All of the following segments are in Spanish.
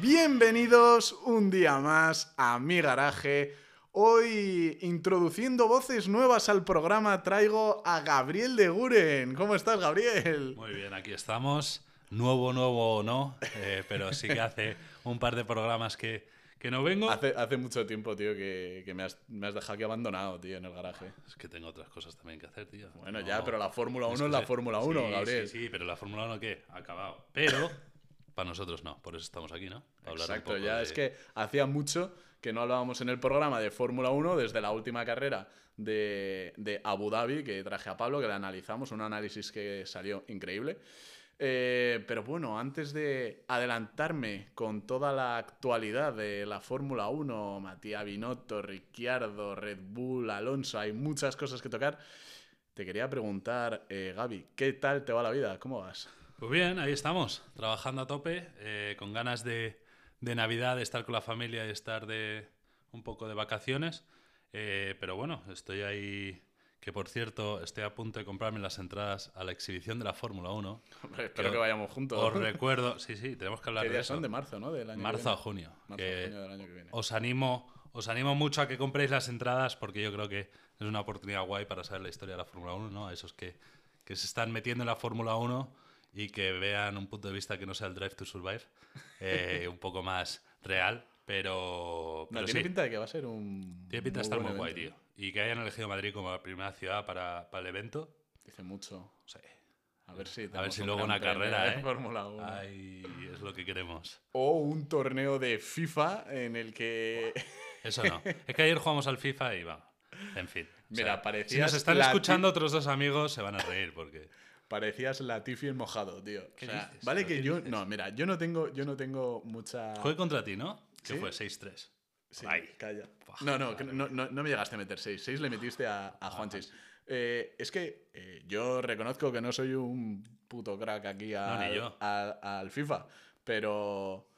Bienvenidos un día más a mi garaje. Hoy, introduciendo voces nuevas al programa, traigo a Gabriel de Guren. ¿Cómo estás, Gabriel? Muy bien, aquí estamos. Nuevo, nuevo no, eh, pero sí que hace un par de programas que, que no vengo. Hace, hace mucho tiempo, tío, que, que me, has, me has dejado aquí abandonado, tío, en el garaje. Es que tengo otras cosas también que hacer, tío. Bueno, No- ya, pero la Fórmula 1 es, que la Fórmula 1, sí, Gabriel. Sí, sí, pero la Fórmula 1 ¿qué? Acabado. Pero para nosotros no, por eso estamos aquí, ¿no? Para Exacto, ya de- es que hacía mucho que no hablábamos en el programa de Fórmula 1 desde la última carrera de, de Abu Dhabi, que traje a Pablo, que la analizamos, un análisis que salió increíble. Eh, pero bueno, antes de adelantarme con toda la actualidad de la Fórmula 1, Matías Binotto, Ricciardo, Red Bull, Alonso, hay muchas cosas que tocar. Te quería preguntar, eh, Gaby, ¿qué tal te va la vida? ¿Cómo vas? Pues bien, ahí estamos, trabajando a tope, eh, con ganas de, de Navidad, de estar con la familia y estar de un poco de vacaciones. Eh, pero bueno, estoy ahí, que por cierto, estoy a punto de comprarme las entradas a la exhibición de la Fórmula 1. Hombre, espero Que que vayamos juntos. Os recuerdo, sí, sí, tenemos que hablar ¿Qué de días eso. son? De marzo, ¿no? Del año Marzo a junio. Marzo a junio del año que viene. Os animo, os animo mucho a que compréis las entradas porque yo creo que es una oportunidad guay para saber la historia de la Fórmula 1, ¿no? A esos que, que se están metiendo en la Fórmula 1 y que vean un punto de vista que no sea el Drive to Survive, eh, un poco más real, pero, No, pero tiene sí, pinta de que va a ser un. tiene pinta de estar muy guay, tío. Y que hayan elegido Madrid como la primera ciudad para, para el evento, Dice mucho. sí. A ver si. A ver si luego una carrera, ¿eh? Fórmula 1. Ahí es lo que queremos. O un torneo de FIFA en el que. Eso no. Es que ayer jugamos al FIFA y va. En fin. o Mira, sea, parecías Si nos están escuchando otros dos amigos, se van a reír porque. Parecías Latifi en mojado, tío. O ¿Qué sea, dices? vale ¿Pero que yo. dices? No, mira, yo no tengo, yo no tengo mucha. Jugué contra ti, ¿no? Que ¿Sí? fue 6-3. Sí, Ay. calla. No, no, no, no, no me llegaste a meter 6. 6 le metiste a, a Ah, Juanchis. Eh, es que eh, yo reconozco que no soy un puto crack aquí al- al FIFA, pero.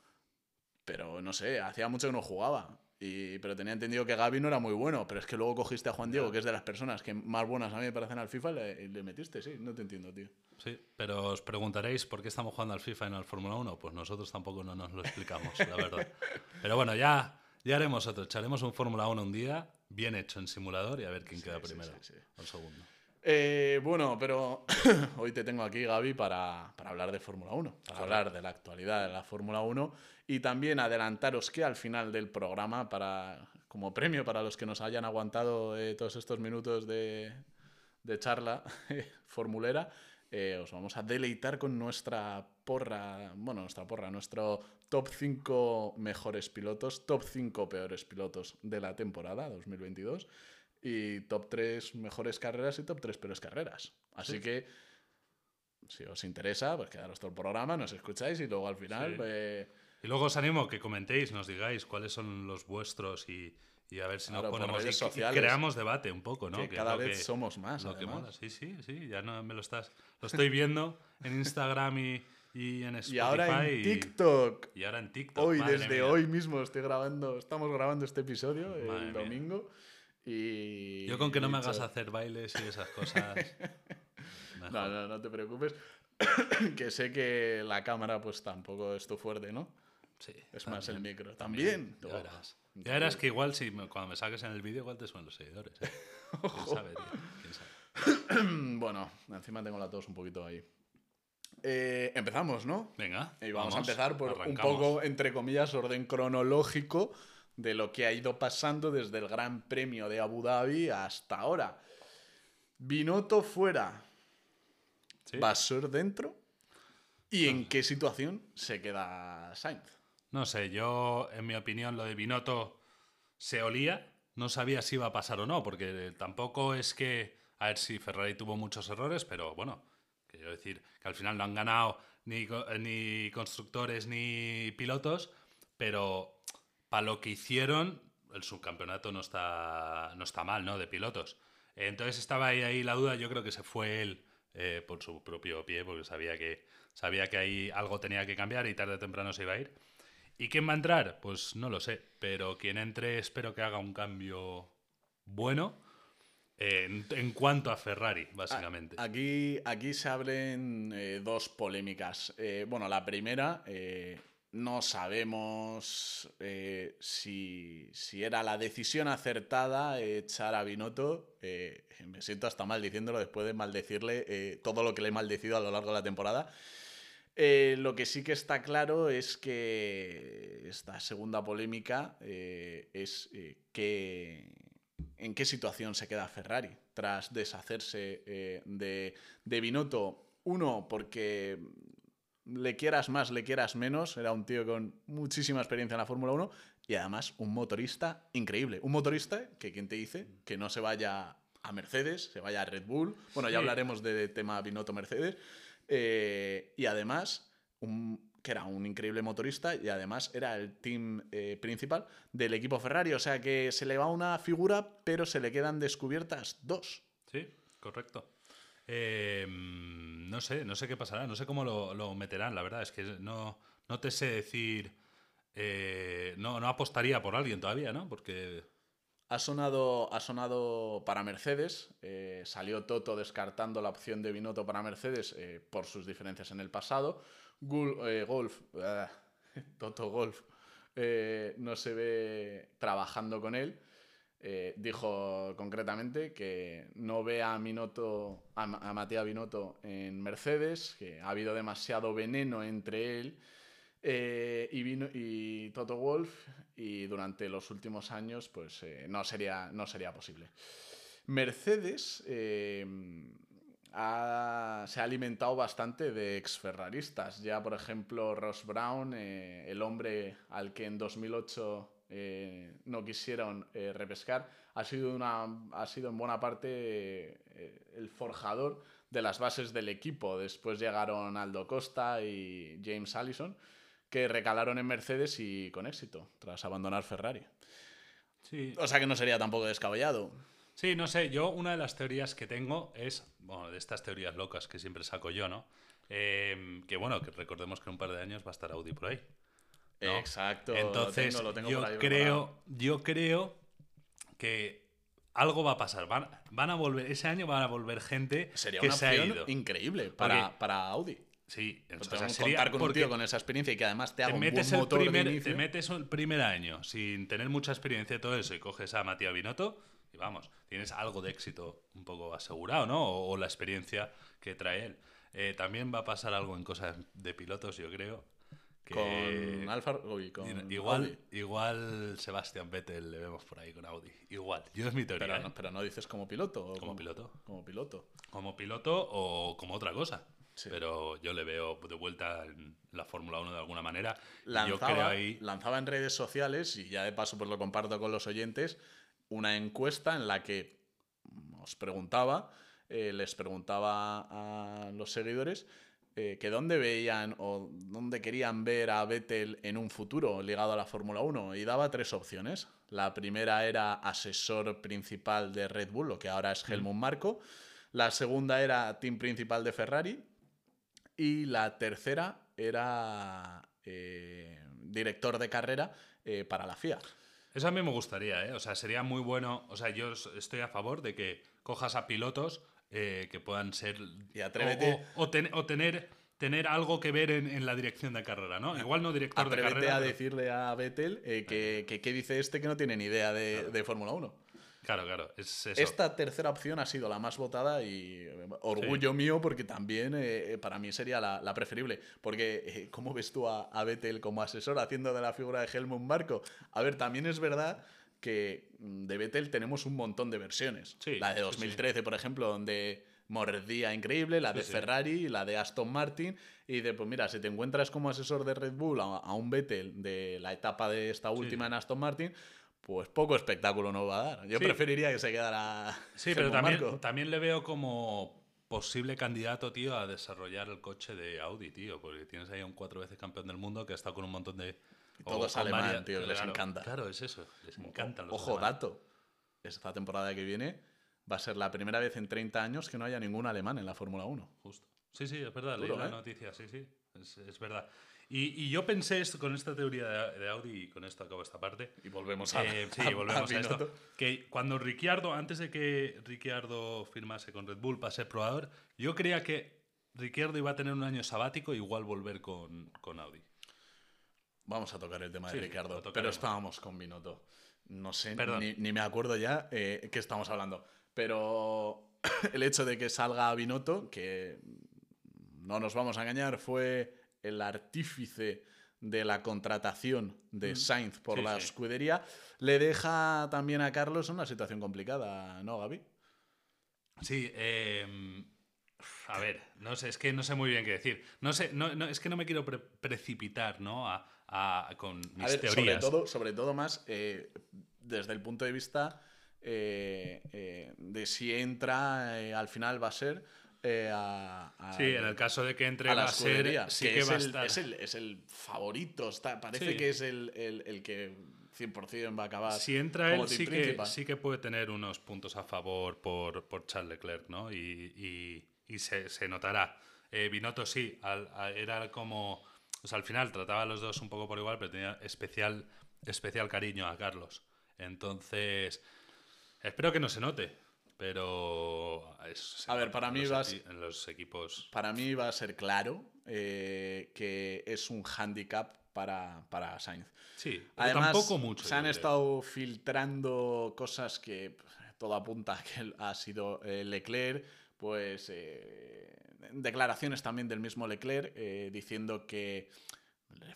Pero no sé, hacía mucho que no jugaba. Y, pero tenía entendido que Gaby no era muy bueno. Pero es que luego cogiste a Juan Diego, que es de las personas que más buenas a mí me parecen al FIFA, y le, metiste, sí. No te entiendo, tío. Sí, pero os preguntaréis por qué estamos jugando al FIFA y no al Fórmula 1. Pues nosotros tampoco no nos lo explicamos, la verdad. Pero bueno, ya, ya haremos otro. Echaremos un Fórmula 1 un día, bien hecho en simulador y a ver quién queda primero sí, sí. o segundo. Eh, bueno, pero hoy te tengo aquí, Gaby, para, para hablar de Fórmula 1, para hablar de la actualidad de la Fórmula 1 y también adelantaros que al final del programa, para, como premio para los que nos hayan aguantado eh, todos estos minutos de, de charla formulera, eh, os vamos a deleitar con nuestra porra, bueno, nuestra porra, nuestro top 5 mejores pilotos, top 5 peores pilotos de la temporada 2022 y top 3 mejores carreras y top 3 peores carreras. Así Sí. que, si os interesa, pues quedaros todo el programa, nos escucháis y luego al final... Sí. eh, Y luego os animo que comentéis, nos digáis cuáles son los vuestros y, y a ver si Claro, nos ponemos y, creamos debate un poco, ¿no? que cada vez que- somos más, Lo que mola, sí, sí, sí, ya no me lo estás. Lo estoy viendo en Instagram y, y en Spotify. Y ahora en TikTok. Y, ahora en TikTok. Hoy, madre desde mía. hoy mismo, estoy grabando, estamos grabando este episodio Madre el mía. Y. Yo con que no me hagas hacer bailes y esas cosas. mejor. No, no, no te preocupes. que sé que la cámara, pues tampoco es tu fuerte, ¿no? Sí, Es más el micro. También. Ya verás. Ya verás que igual si me- cuando me saques en el vídeo, igual te suben los seguidores. ¿eh? ¿Quién sabe, tío? ¿Quién sabe? Bueno, encima tengo la tos un poquito ahí. Eh, empezamos, ¿no? Venga. Y vamos, a empezar por un poco, entre comillas, orden cronológico de lo que ha ido pasando desde el Gran Premio de Abu Dhabi hasta ahora. Binotto fuera, Sí. Basur dentro. ¿Y en qué situación se queda Sainz? No sé, yo, en mi opinión, lo de Binotto se olía. No sabía si iba a pasar o no, porque tampoco es que. A ver si Ferrari tuvo muchos errores, pero bueno, quiero decir que al final no han ganado ni, eh, ni constructores ni pilotos, pero para lo que hicieron, el subcampeonato no está, no está mal, ¿no? De pilotos. Entonces estaba ahí, ahí la duda, yo creo que se fue él eh, por su propio pie, porque sabía que, sabía que ahí algo tenía que cambiar y tarde o temprano se iba a ir. ¿Y quién va a entrar? Pues no lo sé, pero quien entre espero que haga un cambio bueno eh, en, cuanto a Ferrari, básicamente. Aquí, aquí se abren eh, dos polémicas. Eh, bueno, la primera, no sabemos eh, si, si, era la decisión acertada echar a Binotto. Eh, me siento hasta mal diciéndolo después de maldecirle eh, todo lo que le he maldecido a lo largo de la temporada. lo que sí que está claro es que esta segunda polémica es que en qué situación se queda Ferrari tras deshacerse de, de Binotto. Uno, porque le quieras más, le quieras menos, era un tío con muchísima experiencia en la Fórmula 1 y además un motorista increíble. Un motorista que quien te dice que no se vaya a Mercedes, se vaya a Red Bull. Bueno, ya hablaremos de tema Binotto Mercedes. Eh, y además, que era un increíble motorista y además era el team eh, principal del equipo Ferrari. O sea que se le va una figura, pero se le quedan descubiertas dos. Sí, correcto. Eh, no sé, no sé qué pasará, no sé cómo lo, meterán, la verdad, es que no, no te sé decir, eh, no, no apostaría por alguien todavía, ¿no? Porque... Ha sonado, ha sonado para Mercedes, eh, salió Toto descartando la opción de Binotto para Mercedes por sus diferencias en el pasado. Golf, Toto Golf, no se ve trabajando con él. Eh, dijo concretamente que no ve a, Minoto, a, Matías Binotto en Mercedes, que ha habido demasiado veneno entre él eh, y, Toto Wolf y durante los últimos años pues eh, no, sería, no sería posible. Mercedes se ha alimentado bastante de ex-ferraristas. Ya, por ejemplo, Ross Brown, el hombre al que en 2008 eh, no quisieron eh, repescar, ha sido, una, ha sido en buena parte eh, el forjador de las bases del equipo. Después llegaron Aldo Costa y James Allison, que recalaron en Mercedes y con éxito, tras abandonar Ferrari. Sí. O sea que no sería tampoco descabellado. Sí, no sé, yo una de las teorías que tengo es, bueno, de estas teorías locas que siempre saco yo, ¿no? que bueno, que recordemos que en un par de años va a estar Audi por ahí. Exacto. Entonces, yo, creo, yo creo que algo va a pasar. Van, van, a volver, ese año van a volver gente Sería que una se ha ido. increíble para, para Audi. Sí, entonces contar con un tío con esa experiencia y que además te haga metes un buen motor el primer, de Te metes el primer año sin tener mucha experiencia y todo eso y coges a Matías Binotto y vamos, tienes algo de éxito un poco asegurado, ¿no? O, la experiencia que trae él. Eh, también va a pasar algo en cosas de pilotos, yo creo. Con Alfa con igual, igual Sebastián Vettel le vemos por ahí con Audi. Igual, yo es mi teoría. Pero, ¿eh? no, pero no dices como piloto. como, piloto. Como piloto. Como piloto o como otra cosa. Pero yo le veo de vuelta en la Fórmula 1 de alguna manera. Lanzaba, ahí... lanzaba en redes sociales, y ya de paso pues lo comparto con los oyentes, una encuesta en la que os preguntaba, eh, les preguntaba a los seguidores eh, que dónde veían o dónde querían ver a Vettel en un futuro ligado a la Fórmula 1 y daba tres opciones. La primera era asesor principal de Red Bull, lo que ahora es Helmut Marko. La segunda era team principal de Ferrari. Y la tercera era eh, director de carrera eh, para la FIA. Eso a mí me gustaría, ¿eh? O sea, sería muy bueno. O sea, yo estoy a favor de que cojas a pilotos eh, que puedan ser. Y atrévete. O, o, tener, tener algo que ver en, la dirección de carrera, ¿no? Igual no director de carrera. a decirle a Vettel eh, que, que, dice este que no tiene ni idea de, de Fórmula 1. Claro, claro. Es Esta tercera opción ha sido la más votada y eh, orgullo mío porque también para mí sería la, la preferible. Porque, ¿cómo ves tú a, a Vettel como asesor haciendo de la figura de Helmut Marco? A ver, también es verdad que mm, de Vettel tenemos un montón de versiones. la de 2013, por ejemplo, donde mordía increíble, la de Ferrari, la de Aston Martin, y de, pues mira, si te encuentras como asesor de Red Bull a, un Vettel de la etapa de esta última en Aston Martin, pues poco espectáculo nos va a dar. Yo preferiría que se quedara. Sí, pero también, también le veo como posible candidato, tío, a desarrollar el coche de Audi, tío, porque tienes ahí un cuatro veces campeón del mundo que ha estado con un montón de todo sale mal, tío, les encanta. Claro, es eso, les encantan los Ojo, dato. Esta temporada que viene va a ser la primera vez en 30 años que no haya ningún alemán en la Fórmula 1. Justo. Sí, sí, es verdad, leí la ¿eh? noticia, sí, sí, es, verdad. Y, yo pensé esto, con esta teoría de, Audi, y con esto acabo esta parte. Y volvemos a, eh, sí, volvemos a, esto. Que cuando Ricciardo, antes de que Ricciardo firmase con Red Bull para ser probador, yo creía que Ricciardo iba a tener un año sabático, igual volver con, con Audi. Vamos a tocar el tema de Sí, Ricardo, pero estábamos con Binotto. No sé, ni, ni me acuerdo ya eh, qué estamos hablando. Pero el hecho de que salga Binotto, que no nos vamos a engañar, fue el artífice de la contratación de Sainz por Sí, la sí. escudería, le deja también a Carlos una situación complicada, ¿no, Gaby? Sí, eh, a ver, no sé, es que no sé muy bien qué decir. No sé, no, no, es que no me quiero pre- precipitar, ¿no? A, a- con mis A ver, sobre teorías. todo, sobre todo más eh, desde el punto de vista eh, eh, de si entra, eh, al final va a ser eh, a, a- Sí, en el caso de que entre a la va a ser, sí que, que, es, va el, estar. es, el, es el favorito, está, parece Sí. que es el, el- el que 100% va a acabar. Si entra él, sí que, sí que puede tener unos puntos a favor por, por Charles Leclerc, ¿no? Y, y- y se, se notará. Eh, Binotto sí, al- era como. O sea, al final trataba a los dos un poco por igual, pero tenía especial, especial cariño a Carlos. Entonces, espero que no se note, pero. es- A ver, para mí vas- equi- En los equipos. Para mí va a ser claro eh, que es un handicap para, para Sainz. Sí, Además, tampoco mucho. se han estado filtrando cosas que todo apunta a que ha sido eh, Leclerc, pues eh, declaraciones también del mismo Leclerc eh, diciendo que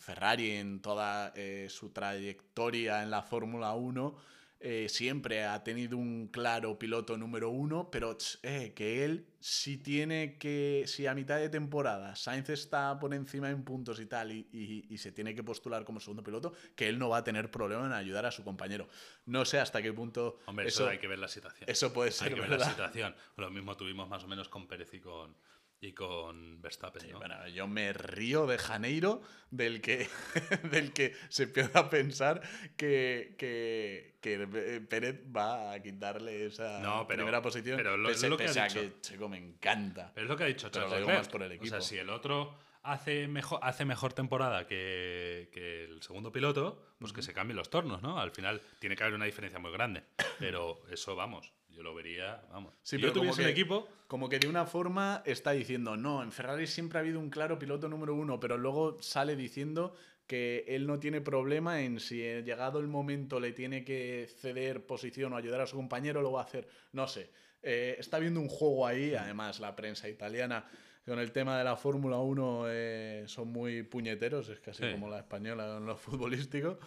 Ferrari en toda eh, su trayectoria en la Fórmula 1 eh, siempre ha tenido un claro piloto número uno, pero eh, que él si tiene que, si a mitad de temporada Sainz está por encima en puntos y tal y, y- y se tiene que postular como segundo piloto, que él no va a tener problema en ayudar a su compañero. No sé hasta qué punto Hombre, eso, eso, hay que ver la situación. eso puede Hay ser que ver la situación. Lo mismo tuvimos más o menos con Pérez y con, y con Verstappen, Sí, ¿no? bueno, yo me río de Janeiro del que, del que se empieza a pensar que, que, que Pérez va a quitarle esa No, pero- primera posición. pero lo- pese, lo que ha pese a dicho. que Checo me encanta. Pero es lo que ha dicho Charles Leclerc. por el O equipo. sea, si el otro hace mejor, hace mejor temporada que, que el segundo piloto, pues que se cambien los tornos, ¿no? Al final tiene que haber una diferencia muy grande. Pero eso, vamos, yo lo vería, vamos. Sí, si pero yo tuviese como un que- equipo, Como que de una forma está diciendo, no, en Ferrari siempre ha habido un claro piloto número uno, pero luego sale diciendo que él no tiene problema en si eh, llegado el momento le tiene que ceder posición o ayudar a su compañero, lo va a hacer. No sé. Eh, está viendo un juego ahí, además la prensa italiana con el tema de la Fórmula 1 eh, son muy puñeteros, es casi Sí. como la española en lo futbolístico.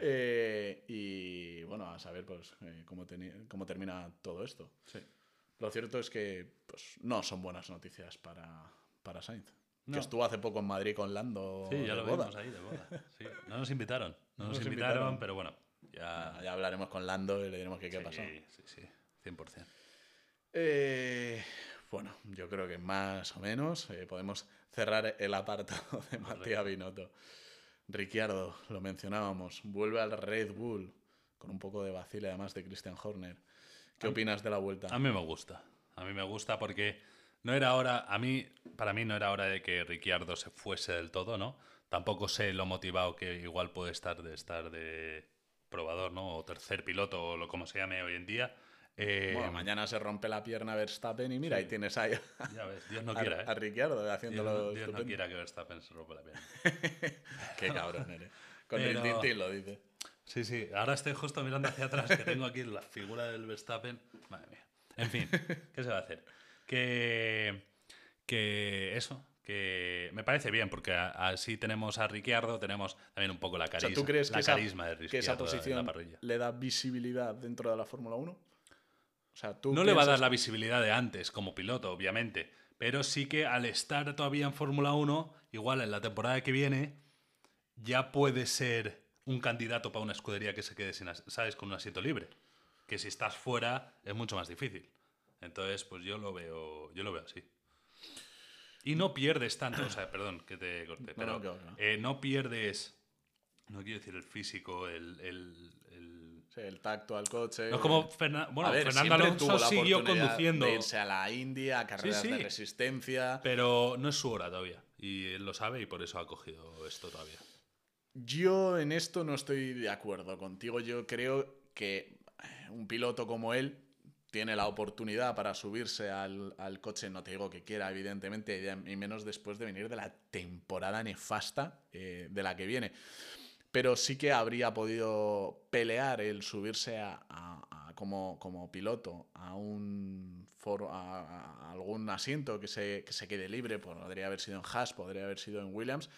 Eh, y bueno, a saber pues, eh, cómo, cómo termina todo esto. Sí. Lo cierto es que pues, no son buenas noticias para, para Sainz. No. Que estuvo hace poco en Madrid con Lando. Sí, ya lo boda. vimos ahí de boda. Sí. No nos invitaron. No, No nos, invitaron, invitaron. pero bueno, ya. Ya, ya hablaremos con Lando y le diremos que qué sí, pasó. Sí, sí, 100%. Eh, bueno, yo creo que más o menos eh, podemos cerrar el apartado de Matías Binotto. Ricciardo, lo mencionábamos, vuelve al Red Bull con un poco de vacile además de Christian Horner. ¿Qué opinas de la vuelta? A mí me gusta. A mí me gusta porque no era hora, a mí, para mí no era hora de que Ricciardo se fuese del todo, ¿no? Tampoco sé lo motivado que igual puede estar de estar de probador, ¿no? O tercer piloto, o lo como se llame hoy en día. Eh, Bueno, mañana se rompe la pierna Verstappen y mira, ahí tienes ahí a, Ya ves, Dios no a- quiera, ¿eh? a Ricciardo haciéndolo Dios no quiera que Verstappen se rompa la pierna. Qué cabrón eres. Con Pero- el Tintín lo dice. Sí, sí. Ahora estoy justo mirando hacia atrás, que tengo aquí la figura del Verstappen. Madre mía. En fin, ¿qué se va a hacer? Que, que eso, que me parece bien, porque así tenemos a Ricciardo, tenemos también un poco la O carisma, sea, ¿tú crees la que esa, carisma de que esa Ricciardo en la posición le da visibilidad dentro de la Fórmula 1? O sea, tú No le va a dar la visibilidad de antes como piloto, obviamente, pero sí que al estar todavía en Fórmula 1, igual en la temporada que viene, ya puede ser un candidato para una escudería que se quede sin, ¿sabes? con un asiento libre. Que si estás fuera es mucho más difícil. Entonces, pues yo lo veo, yo lo veo así. Y no pierdes tanto, o sea, perdón que te corté, No, pero no, eh, no pierdes, no quiero decir el físico, el- el- el tacto al coche. no es como bueno, ver, Fernando Alonso siguió conduciendo, De irse a la India, a carreras sí. de resistencia. pero no es su hora todavía. Y él lo sabe y por eso ha cogido esto todavía. Yo en esto no estoy de acuerdo contigo. Yo creo que eh, un piloto como él tiene la oportunidad para subirse al, al coche, no te digo que quiera, evidentemente, y menos después de venir de la temporada nefasta eh, de la que viene. Pero sí que habría podido pelear el subirse a, a- a- como, como piloto a un foro, a, algún asiento que se, que se quede libre. Podría haber sido en Haas, podría haber sido en Williams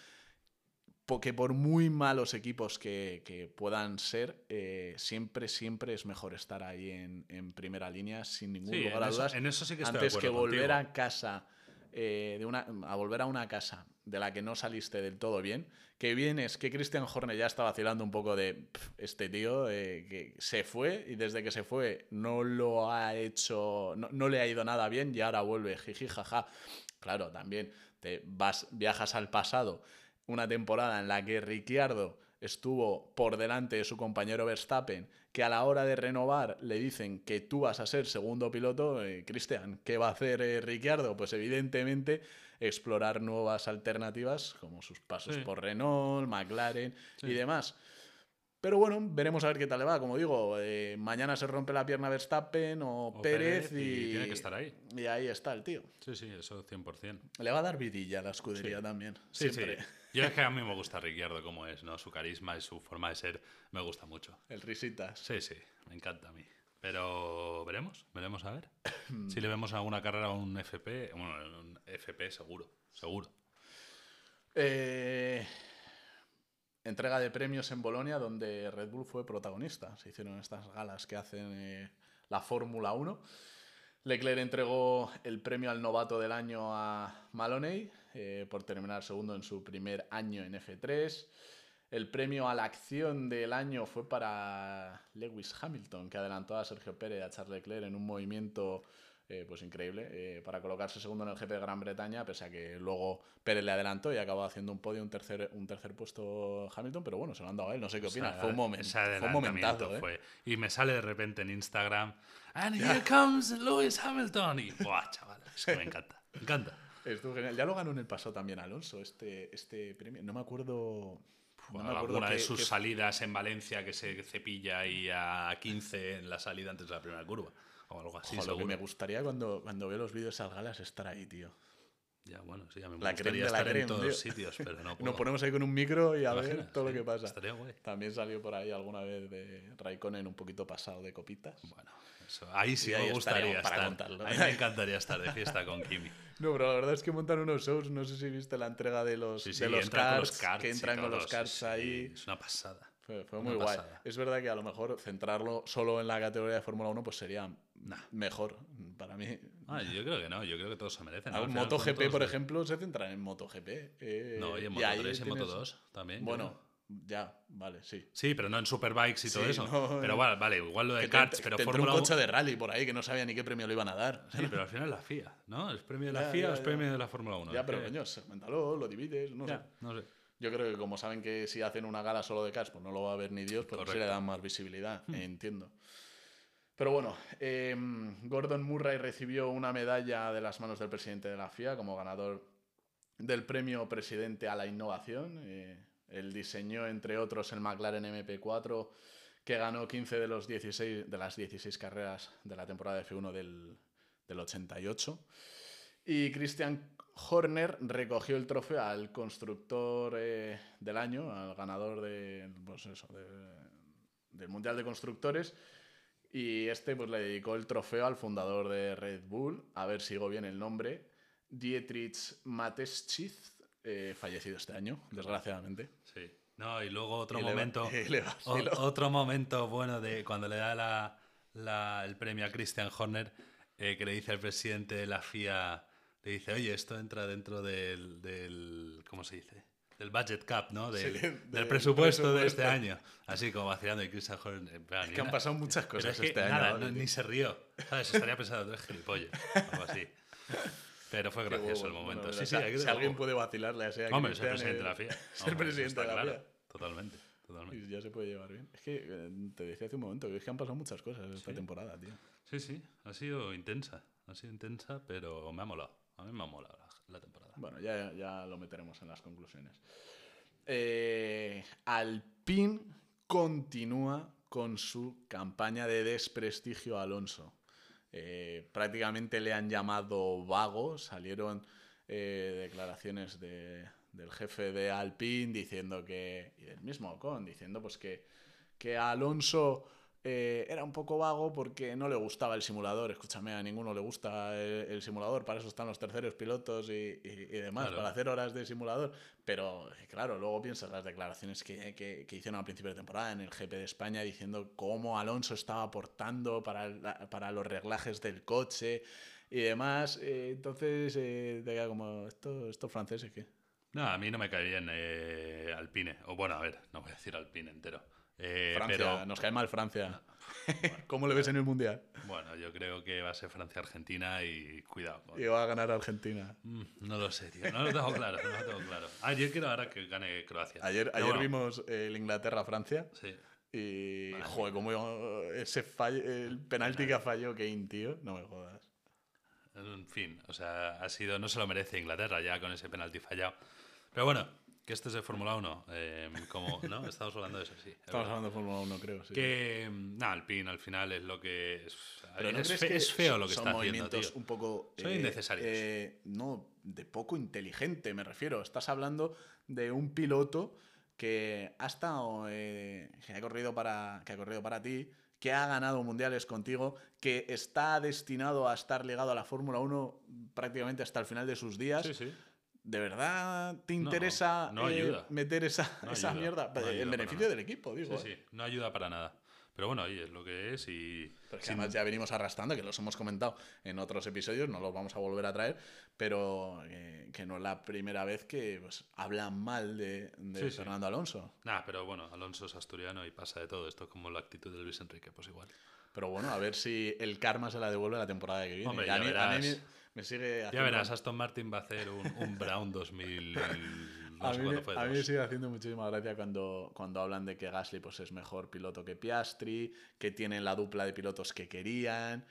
porque por muy malos equipos que, que puedan ser, eh, siempre, siempre es mejor estar ahí en, en primera línea sin ningún Sí, lugar a dudas. en eso sí que antes que volver contigo. a casa, eh, de una, a volver a una casa de la que no saliste del todo bien. Que bien es que Christian Horner ya está vacilando un poco de "Pf, este tío eh, que se fue y desde que se fue no lo ha hecho, no, no le ha ido nada bien y ahora vuelve, jiji, jaja. Claro, también te vas, viajas al pasado una temporada en la que Ricciardo estuvo por delante de su compañero Verstappen, que a la hora de renovar le dicen que tú vas a ser segundo piloto, eh, Cristian, ¿qué va a hacer eh, Ricciardo? Pues evidentemente explorar nuevas alternativas, como sus pasos Sí. por Renault, McLaren y demás. Pero bueno, veremos a ver qué tal le va. Como digo, eh, mañana se rompe la pierna Verstappen o, O Pérez, Pérez y y, tiene que estar ahí. Y ahí está el tío. Sí, sí, eso 100%. Le va a dar vidilla a la escudería también. Sí, siempre. sí. Yo es que a mí me gusta Ricciardo como es, ¿no? Su carisma y su forma de ser me gusta mucho. El risitas. Sí, sí, me encanta a mí. Pero veremos, veremos a ver. si le vemos alguna carrera a un FP, bueno, un FP seguro, seguro. Eh, entrega de premios en Bolonia donde Red Bull fue protagonista. Se hicieron estas galas que hacen eh, la Fórmula 1. Leclerc entregó el premio al novato del año a Maloney eh, por terminar segundo en su primer año en F3. El premio a la acción del año fue para Lewis Hamilton, que adelantó a Sergio Pérez y a Charles Leclerc en un movimiento eh, pues increíble eh, para colocarse segundo en el GP de Gran Bretaña, pese a que luego Pérez le adelantó y acabó haciendo un podio, un tercer, un tercer puesto Hamilton, pero bueno, se lo han dado a él, no sé qué opinas. Fue un, momento, fue un momentazo, ¿eh? fue. Y me sale de repente en Instagram, and here comes Lewis Hamilton. Y, ¡buah, chaval! Es que me encanta, me encanta. Estuvo genial. Ya lo ganó en el pasado también Alonso, este, este premio. No me acuerdo. No me acuerdo alguna de qué- sus qué- salidas en Valencia que se cepilla ahí a 15 en la salida antes de la primera curva. O algo así, Joder, lo que me gustaría cuando, cuando veo los vídeos de esas galas estar ahí, tío. Ya, bueno, sí, a mí me La gustaría de estar en todos tío. sitios, pero no puedo. Nos ponemos ahí con un micro y a ¿Te ver todo lo Sí, que pasa. Estaría guay. También salió por ahí alguna vez de Raikkonen un poquito pasado de copitas. Bueno, eso- ahí sí Y ahí me gustaría estaríamos para estar. contarlo. A mí me encantaría estar de fiesta con Kimi. No, pero la verdad es que montan unos shows. No sé si viste la entrega de los, Sí, sí, de los, karts. que y entran con los sí, ahí. Es una pasada. Fue, muy guay. Es verdad que a lo mejor centrarlo solo en la categoría de Fórmula 1 pues sería mejor para mí. Ah, yo creo que no, yo creo que todos se merecen. ¿no? A Al un final MotoGP, por ejemplo, se centran en MotoGP. eh, No, y en y Moto ahí 3 y en Moto tienes- 2 también. Bueno. Ya, vale, sí. Sí, pero no en Superbikes y todo eso. no, pero eh, vale, vale, igual lo de karts, pero Fórmula un 1. coche de rally por ahí que no sabía ni qué premio le iban a dar. Sí, pero al final es la FIA, ¿no? Es premio de la Ya, FIA ya, o es ya. premio de la Fórmula 1. Ya, pero coño, segmentalo, lo divides, no sé. ya, no sé. Yo creo que como saben que si hacen una gala solo de Cars, pues no lo va a ver ni Dios, pues se le dan más visibilidad, entiendo. Pero bueno, eh, Gordon Murray recibió una medalla de las manos del presidente de la FIA como ganador del premio Presidente a la Innovación. Eh, él diseñó, entre otros, el McLaren MP4, que ganó 15 de, los 16, de las 16 carreras de la temporada de F1 del, del 88. Y Christian Horner recogió el trofeo al constructor eh, del año, al ganador pues del Mundial de Constructores. Y este pues, le dedicó el trofeo al fundador de Red Bull, a ver si digo bien el nombre, Dietrich Mateschitz, eh, fallecido este año, desgraciadamente. Sí. No, y luego otro momento. o- otro momento bueno de cuando le da la, la- el premio a Christian Horner, eh, que le dice al presidente de la FIA, le dice, oye, esto entra dentro del, del ¿cómo se dice? Del budget cap, ¿no? Del, Sí, del del presupuesto de este año. Así como vacilando y Christian Horner. plan, Es que han nada. pasado muchas cosas es que este año. nada, ¿vale, no- ni se rió. ¿Sabes? Estaría pensando, tú eres gilipollas. Algo así. Pero fue gracioso el momento. Bueno, sí, sí, sea, si alguien puede vacilarle a ese Hombre, ser presidente de la FIA. Ser presidente de la claro. FIA. Totalmente, totalmente. Y ya se puede llevar bien. Es que eh, te decía hace un momento que es que han pasado muchas cosas esta Sí. temporada, tío. Sí, sí, ha sido intensa. Ha sido intensa, pero me ha molado. A mí me ha molado la, la temporada. Bueno, ya, ya lo meteremos en las conclusiones. Eh, Alpine continúa con su campaña de desprestigio a Alonso. Eh, prácticamente le han llamado vago. Salieron eh, declaraciones de, del jefe de Alpine diciendo que, y del mismo Ocon, diciendo pues que, que Alonso eh, era un poco vago porque no le gustaba el simulador. Escúchame, a ninguno le gusta el, el simulador, para eso están los terceros pilotos y, y- y demás, Claro. para hacer horas de simulador. Pero eh, claro, luego piensas las declaraciones que, que- que hicieron al principio de temporada en el GP de España diciendo cómo Alonso estaba aportando para, para los reglajes del coche y demás. Eh, entonces, eh, te queda como, ¿esto, estos franceses qué? No, a mí no me cae bien eh, Alpine. O bueno, a ver, no voy a decir Alpine entero. Eh, Francia, pero nos cae mal Francia. ¿Cómo le ves en el Mundial? bueno, yo creo que va a ser Francia-Argentina y cuidado. con- Y va a ganar Argentina. Mm, No lo sé, tío. No lo tengo claro, no lo tengo claro. Ah, yo quiero ahora que gane Croacia. Ayer, ayer bueno, vimos eh, el Inglaterra-Francia Sí. y, Madre joder, como ese fall- el penalti que falló Kane, tío, no me jodas. En fin, o sea, ha sido, no se lo merece Inglaterra ya con ese penalti fallado. Pero bueno, que este es de Fórmula 1. eh, como, ¿no? Estamos hablando de eso, sí. es Estamos hablando de Fórmula 1, creo. Sí. Que, mm, nada, Alpine al final es lo que. Es, Pero ¿no es, crees fe- que es feo lo que son está haciendo, movimientos tío. un poco... Son innecesarios. eh, no, de poco inteligente, me refiero. Estás hablando de un piloto que ha estado... eh, que ha corrido para, que ha corrido para ti, que ha ganado mundiales contigo, que está destinado a estar ligado a la Fórmula 1 prácticamente hasta el final de sus días. Sí, sí. ¿De verdad te No, interesa no eh, ayuda. meter esa, No esa ayuda, mierda? no ayuda en para beneficio del equipo, digo. Sí, ¿eh? sí, no ayuda para nada. Pero bueno, oye, es lo que es y. Pero es que sin- además ya venimos arrastrando, que los hemos comentado en otros episodios, no los vamos a volver a traer, pero eh, que no es la primera vez que pues, hablan mal de, de Sí, sí. Fernando Alonso. Nah, pero bueno, Alonso es asturiano y pasa de todo. Esto es como la actitud de Luis Enrique, pues igual. Pero bueno, a ver si el karma se la devuelve la temporada que viene. Hombre, ya mí. Me, Ya verás, Aston Martin va a hacer un, un Brown 2000. No A mí, me- fue. a mí me dos. sigue haciendo muchísima gracia cuando, cuando hablan de que Gasly pues, es mejor piloto que Piastri, que tienen la dupla de pilotos que querían.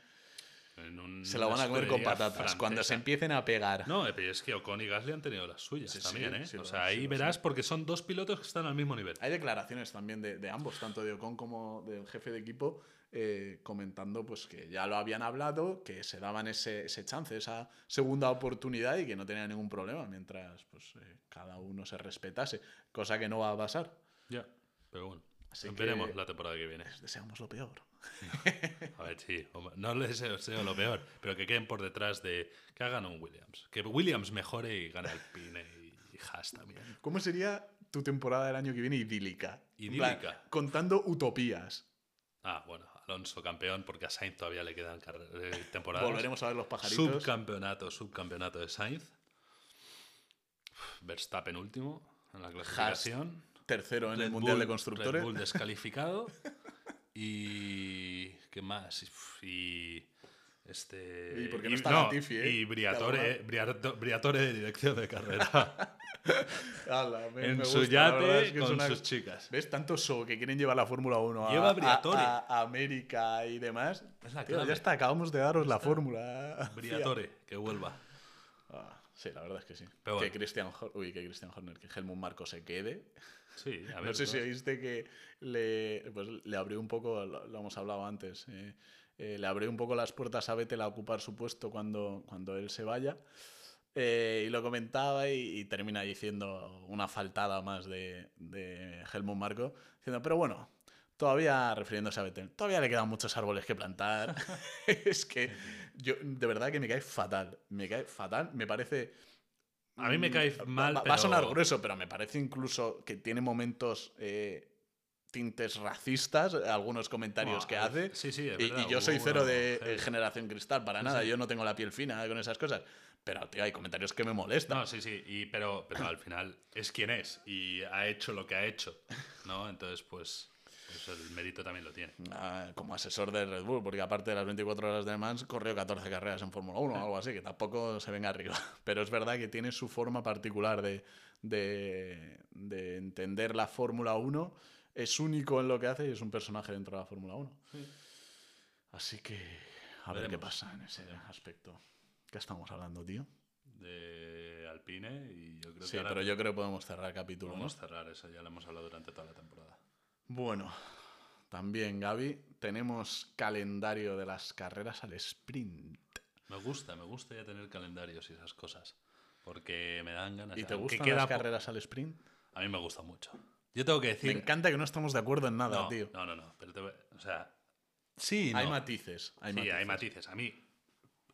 Un- Se lo van a comer con patatas. Cuando se empiecen a pegar. No, eh, pero es que Ocon y Gasly han tenido las suyas Sí, sí, también, ¿eh? sí o sea, ahí verás porque son dos pilotos que están al mismo nivel. Hay declaraciones también de, de ambos, tanto de Ocon como del jefe de equipo, eh, comentando pues que ya lo habían hablado, que se daban ese, ese chance, esa segunda oportunidad y que no tenían ningún problema mientras pues, eh, cada uno se respetase, cosa que no va a pasar. Ya. Pero bueno, Así que- veremos la temporada que viene. Les deseamos lo peor. A ver, sí, no les deseo, lo peor, pero que queden por detrás de que hagan un Williams. Que Williams mejore y gane Alpine y, y Haas también. ¿Cómo sería tu temporada del año que viene idílica? En plan, Idílica. contando utopías. Ah, bueno, Alonso campeón porque a Sainz todavía le quedan eh, temporadas. Volveremos a ver los pajaritos. Subcampeonato, subcampeonato de Sainz. Verstappen último en la clasificación. Tercero en el Mundial Bull- de Constructores. Red Bull descalificado. y. ¿Qué más? Y. Este. ¿Y por qué no está Latifi, eh? Y Briatore, Briato- Briatore de dirección de carrera. Ala, me- en me su gusta, yate es que con sus chicas. ¿Ves? Tanto show que quieren llevar la Fórmula 1 a, Lleva Briatore. a- a América y demás. Es la Tío, clave. ya está, acabamos de daros la fórmula. Briatore, que vuelva. Ah, sí, la verdad es que sí. Pero que bueno. Christian Uy, que Christian Horner, que Helmut Marco se quede. Sí, a ver. no sé si oíste que le, pues, le abrió un poco, lo, lo hemos hablado antes, eh, eh, le abrió un poco las puertas a Vettel a ocupar su puesto cuando, cuando él se vaya. Eh, y lo comentaba y, y termina diciendo una faltada más de, de Helmut Marco, diciendo, pero bueno, todavía, refiriéndose a Vettel, todavía le quedan muchos árboles que plantar. es que yo, de verdad que me cae fatal, me cae fatal, me parece... A mí me cae Va- mal. Va, va pero... a sonar grueso, pero me parece incluso que tiene momentos eh, tintes racistas, algunos comentarios que hace. Sí, sí, es Y, verdad, y yo soy cero de heavy. generación cristal, para nada. Yo no tengo la piel fina con esas cosas. Pero, tío, hay comentarios que me molestan. No, sí, sí, y, pero, pero al final es quien es y ha hecho lo que ha hecho, ¿no? Entonces, pues, pues el mérito también lo tiene. Ah, como asesor de Red Bull, porque aparte de las 24 horas de Le Mans, corrió 14 carreras en Fórmula 1 o algo así, que tampoco se venga arriba. Pero es verdad que tiene su forma particular de, de, de entender la Fórmula 1. Es único en lo que hace y es un personaje dentro de la Fórmula 1. Así que a ver qué pasa en ese aspecto. ¿Qué estamos hablando, tío? De Alpine y yo creo Sí, que pero yo creo que podemos cerrar el capítulo. ¿no? podemos cerrar eso, ya lo hemos hablado durante toda la temporada. Bueno, también, Gaby, tenemos calendario de las carreras al sprint. Me gusta, me gusta ya tener calendarios y esas cosas. Porque me dan ganas. ¿Y te gustan las carreras al sprint? A mí me gusta mucho. Yo tengo que Me decir. encanta que no estamos de acuerdo en nada, no, tío. no, no, no, pero te o sea, sí, Hay no. matices. Hay sí, matices. hay matices. A mí,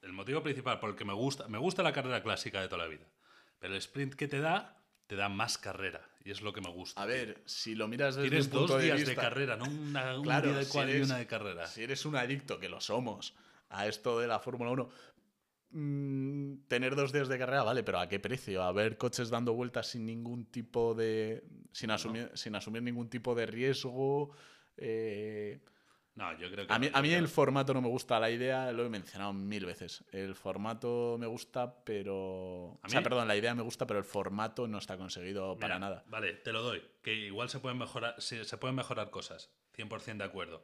el motivo principal por el que me gusta, me gusta la carrera clásica de toda la vida. Pero el sprint que te da, te da más carrera. Y es lo que me gusta. A ver, si lo miras desde Tienes un punto dos días de de, vista... carrera, no una, un Claro, día de si cual y eres- una de carrera. Si eres un adicto, que lo somos, a esto de la Fórmula 1, mm, tener dos días de carrera, vale, pero ¿a qué precio? A ver coches dando vueltas sin ningún tipo de. sin asumir, sin asumir ningún tipo de riesgo. eh, No, yo creo que. A mí, no, a mí el formato no me gusta, la idea lo he mencionado mil veces. El formato me gusta, pero... ¿A O sea, mí? perdón, la idea me gusta, pero el formato no está conseguido para nada. Vale, te lo doy. Que igual se pueden mejorar, se, se pueden mejorar cosas. 100% de acuerdo.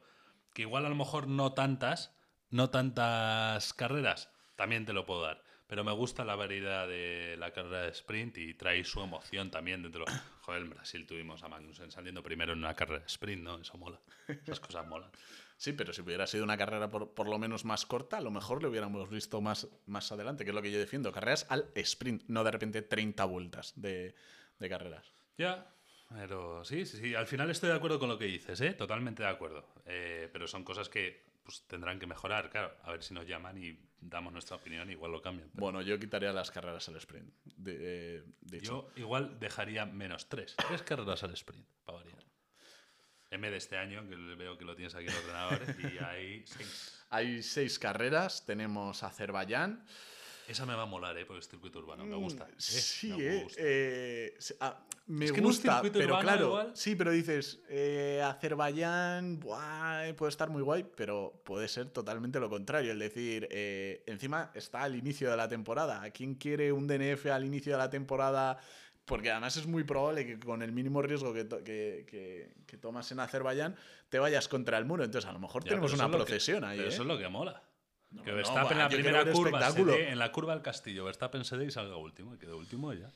Que igual a lo mejor no tantas, no tantas carreras, también te lo puedo dar. Pero me gusta la variedad de la carrera de sprint y trae su emoción también dentro. Joder, en Brasil tuvimos a Magnussen saliendo primero en una carrera de sprint, ¿no? Eso mola. Esas cosas molan. Sí, pero si hubiera sido una carrera por, por lo menos más corta, a lo mejor lo hubiéramos visto más, más adelante, que es lo que yo defiendo. Carreras al sprint, no de repente 30 vueltas de, de carreras. Ya, pero sí, sí, sí. Al final estoy de acuerdo con lo que dices, ¿eh? Totalmente de acuerdo. Eh, pero son cosas que pues, tendrán que mejorar, claro. A ver si nos llaman y damos nuestra opinión, igual lo cambian. Pero Bueno, yo quitaría las carreras al sprint. De, eh, dicho. yo igual dejaría menos tres. Tres carreras al sprint, para variar. En vez de este año, que veo que lo tienes aquí en el ordenador, y hay seis. Hay seis carreras. Tenemos Azerbaiyán. Esa me va a molar, ¿eh? Porque es circuito urbano. Me gusta. ¿eh? Sí, Me eh, gusta. eh, se- ah, me Es que gusta, circuito pero urbano claro, igual- sí, pero dices, eh, Azerbaiyán buah, eh, puede estar muy guay, pero puede ser totalmente lo contrario. Es decir, eh, encima está al inicio de la temporada. ¿A quién quiere un DNF al inicio de la temporada? Porque además es muy probable que con el mínimo riesgo que, to- que- que- que tomas en Azerbaiyán te vayas contra el muro. Entonces, a lo mejor Ya, tenemos pero una es procesión ahí. Pero ¿eh? eso es lo que mola. Que no, Verstappen en va, la primera curva, se dé en la curva del castillo, Verstappen se dé y salga último. Y quede último ya.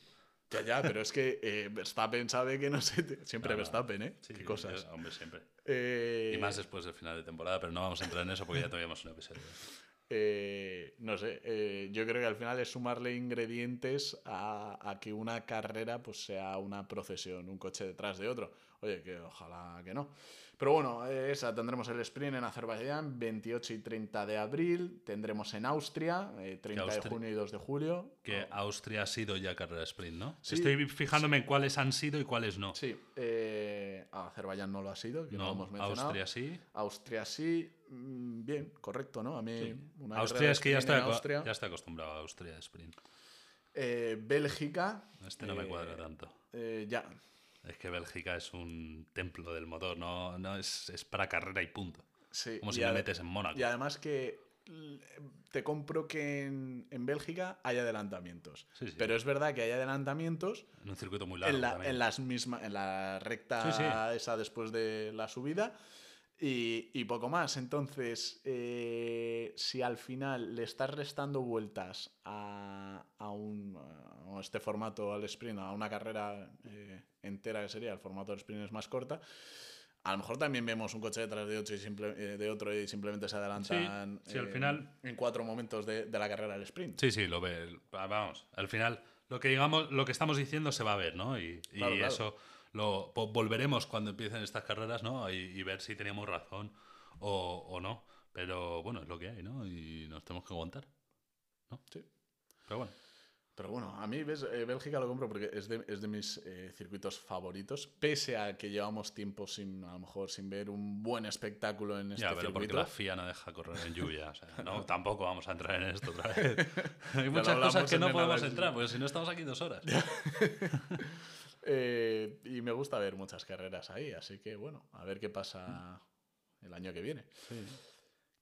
Ya, ya, pero es que eh, Verstappen sabe que no sé. Siempre No, no. Verstappen, ¿eh? Sí, Qué cosas. yo- hombre, siempre. Eh, Y más después del final de temporada, pero no vamos a entrar en eso porque ya tuvimos un episodio. eh, no sé, eh, yo creo que al final es sumarle ingredientes a, a que una carrera pues sea una procesión, un coche detrás de otro. Oye, que ojalá que no. Pero bueno, eh, esa tendremos el sprint en Azerbaiyán, 28 y 30 de abril. Tendremos en Austria, eh, 30 de junio y 2 de julio. Que Austria ha sido ya carrera sprint, ¿no? Sí. Estoy fijándome en cuáles han sido y cuáles no. Sí, eh, Azerbaiyán no lo ha sido, que no, lo hemos mencionado. Austria sí. Austria sí, mm, bien, correcto, ¿no? A mí sí. una Austria es que ya está, Austria. ya está acostumbrado a Austria de sprint. Eh, Bélgica. Este no me cuadra tanto. ya, Es que Bélgica es un templo del motor, no, no es, es para carrera y punto. sí. Como si me metes en Mónaco. Y además que l- te compro que en, en Bélgica hay adelantamientos. Sí, sí. Pero es verdad que hay adelantamientos En un circuito muy largo en la, en las mismas, en la recta esa después de la subida. Y, y poco más. Entonces, eh, si al final le estás restando vueltas a, a un, a este formato al sprint, a una carrera eh, entera que sería, el formato del sprint es más corta, a lo mejor también vemos un coche detrás de, ocho y simple- eh, de otro y simplemente se adelantan Sí, sí, al eh, final- en cuatro momentos de, de la carrera al sprint. Sí, sí, lo ve. Vamos, al final lo que digamos, lo que estamos diciendo se va a ver, ¿no? Y, y Claro, claro. eso lo po- volveremos cuando empiecen estas carreras, ¿no? Y, y ver si teníamos razón o, o no. Pero bueno, es lo que hay, ¿no? Y nos tenemos que aguantar. ¿no? Sí. Pero bueno. Pero bueno, a mí ¿ves? Eh, Bélgica lo compro porque es de, es de mis eh, circuitos favoritos, pese a que llevamos tiempo sin, a lo mejor, sin ver un buen espectáculo en este Ya, pero porque circuito. la FIA no deja correr en lluvia. O sea, no, tampoco vamos a entrar en esto otra vez. Hay muchas cosas que no podemos entrar, porque si no estamos aquí dos horas. Eh, y me gusta ver muchas carreras ahí, así que bueno, a ver qué pasa el año que viene.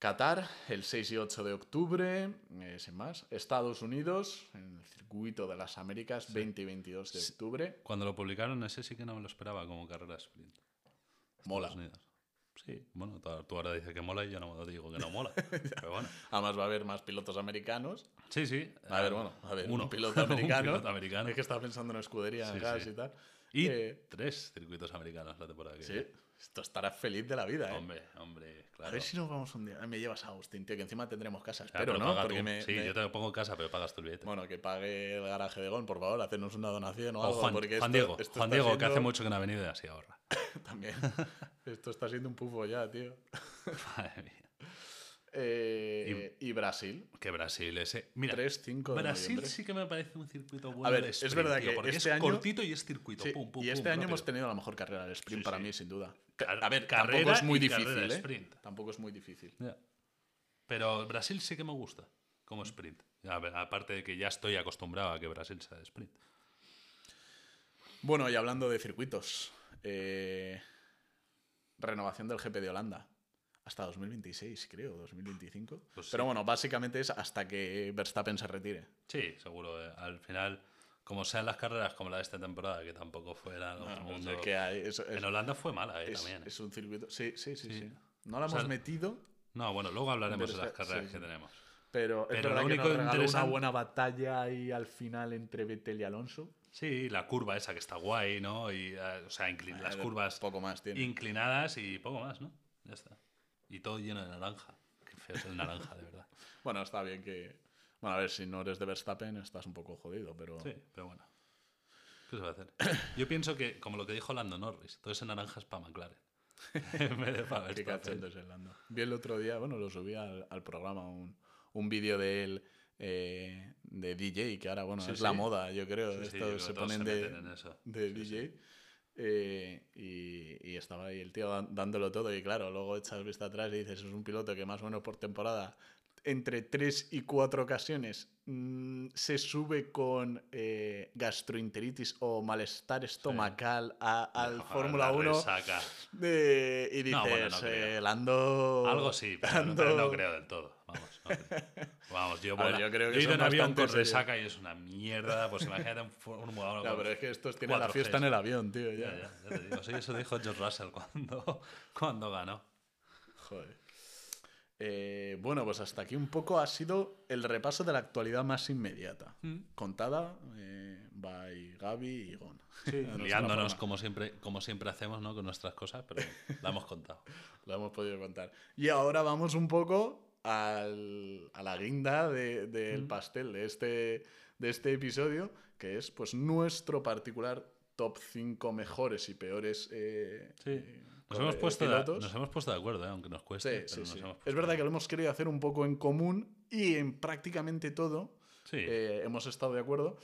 Qatar, el 6 y 8 de octubre, eh, sin más. Estados Unidos, en el circuito de las Américas, 20 y 22 de octubre. Cuando lo publicaron, ese sí que no me lo esperaba como carrera sprint. Mola. Sí, bueno, tú ahora dices que mola y yo no digo que no mola. Pero bueno. Además va a haber más pilotos americanos. Sí, sí. A ver, bueno, a ver, uno. un piloto americano. Un piloto americano. Es que estaba pensando en escudería, en Sí, gas sí. y tal. Y Eh, tres circuitos americanos la temporada que sí, viene. Esto estará feliz de la vida, ¿eh? Hombre, hombre, A ver si nos vamos un día. Me llevas a Austin, tío, que encima tendremos casa. Espero, pero ¿no? Porque me, sí, me- yo te pongo casa, pero pagas tú el billete. Bueno, que pague el garaje de Gon, por favor, hacernos una donación o, o algo. Juan, porque Juan esto- Diego, esto Juan Diego, que hace mucho que no ha venido y así ahorra. También. esto está siendo un pufo ya, tío. Madre mía. Eh, y... Brasil, Que Brasil ese. Mira, 3-5 de Brasil noviembre. sí que me parece un circuito bueno. A ver, de es sprint, verdad tío, que porque este es año- cortito y es circuito. Sí, pum, pum, y este pum, año rápido. hemos tenido la mejor carrera del sprint Sí, para sí. mí, sin duda. A ver, carrera tampoco es muy difícil, de ¿eh? sprint. Tampoco es muy difícil. Pero Brasil sí que me gusta como sprint. A ver, aparte de que ya estoy acostumbrado a que Brasil sea de sprint. Bueno, y hablando de circuitos, eh, renovación del GP de Holanda. Hasta 2026, creo, 2025. Pues Pero sí. bueno, básicamente es hasta que Verstappen se retire. Sí, seguro. eh, Al final, como sean las carreras como la de esta temporada, que tampoco fuera el otro mundo. es que hay- es, es- En Holanda fue mala, eh, también. eh. es un circuito. Sí, sí, sí, Sí. sí. No la O sea, hemos metido, No, bueno, luego hablaremos de las que- carreras que tenemos. pero, es Pero verdad lo que único nos regaló una interesante- buena batalla ahí al final entre Vettel y Alonso. Sí, la curva esa que está guay, ¿no? Y, eh, o sea, inclin- las curvas Poco más tiene. inclinadas y poco más, ¿no? Ya está. Y todo lleno de naranja. Qué feo es el naranja, de verdad. Bueno, está bien que. Bueno, a ver, si no eres de Verstappen, estás un poco jodido, pero. Sí, pero bueno. ¿Qué se va a hacer? Yo pienso que, como lo que dijo Lando Norris, todo ese naranja es para McLaren. en vez de para Qué Verstappen. cachondo es Lando. Vi el otro día, bueno, lo subí al, al programa, un, un vídeo de él eh, de DJ, que ahora, bueno, Sí, es la sí. moda, yo creo. Sí, Estos yo creo se ponen se de, de DJ. Eh, y, y estaba ahí el tío dándolo todo. Y claro, luego echas vista atrás y dices: es un piloto que más o menos por temporada, entre tres y cuatro ocasiones, mm, se sube con eh, gastroenteritis o malestar estomacal a- al Fórmula la 1. resaca. De- y dices, No, bueno, no eh, Lando. Algo sí, pero, no- pero no creo del todo. Vamos, no yo, ver, creo que yo he ido en avión con resaca y es una mierda. Pues imagínate un Fórmula 1 Ya, con pero es que estos tienen la fiesta en el avión, tío. Ya. Ya, ya, ya te digo. Sí, eso dijo George Russell cuando, cuando ganó. Joder. Eh, bueno, pues hasta aquí un poco ha sido el repaso de la actualidad más inmediata. Mm. Contada eh, by Gaby y Gon. Nuestra Liándonos como siempre, como siempre hacemos ¿no? con nuestras cosas, pero la hemos contado. Lo hemos podido contar. Y ahora vamos un poco al- a la guinda de- del Mm. pastel de este, de este episodio, que es pues nuestro particular top 5 mejores y peores eh, Sí. eh, Nos hemos, eh, puesto de, nos hemos puesto de acuerdo, ¿eh? aunque nos cueste. Sí, pero sí, nos sí. hemos puesto Es verdad de que lo hemos querido hacer un poco en común y en prácticamente todo eh, hemos estado de acuerdo.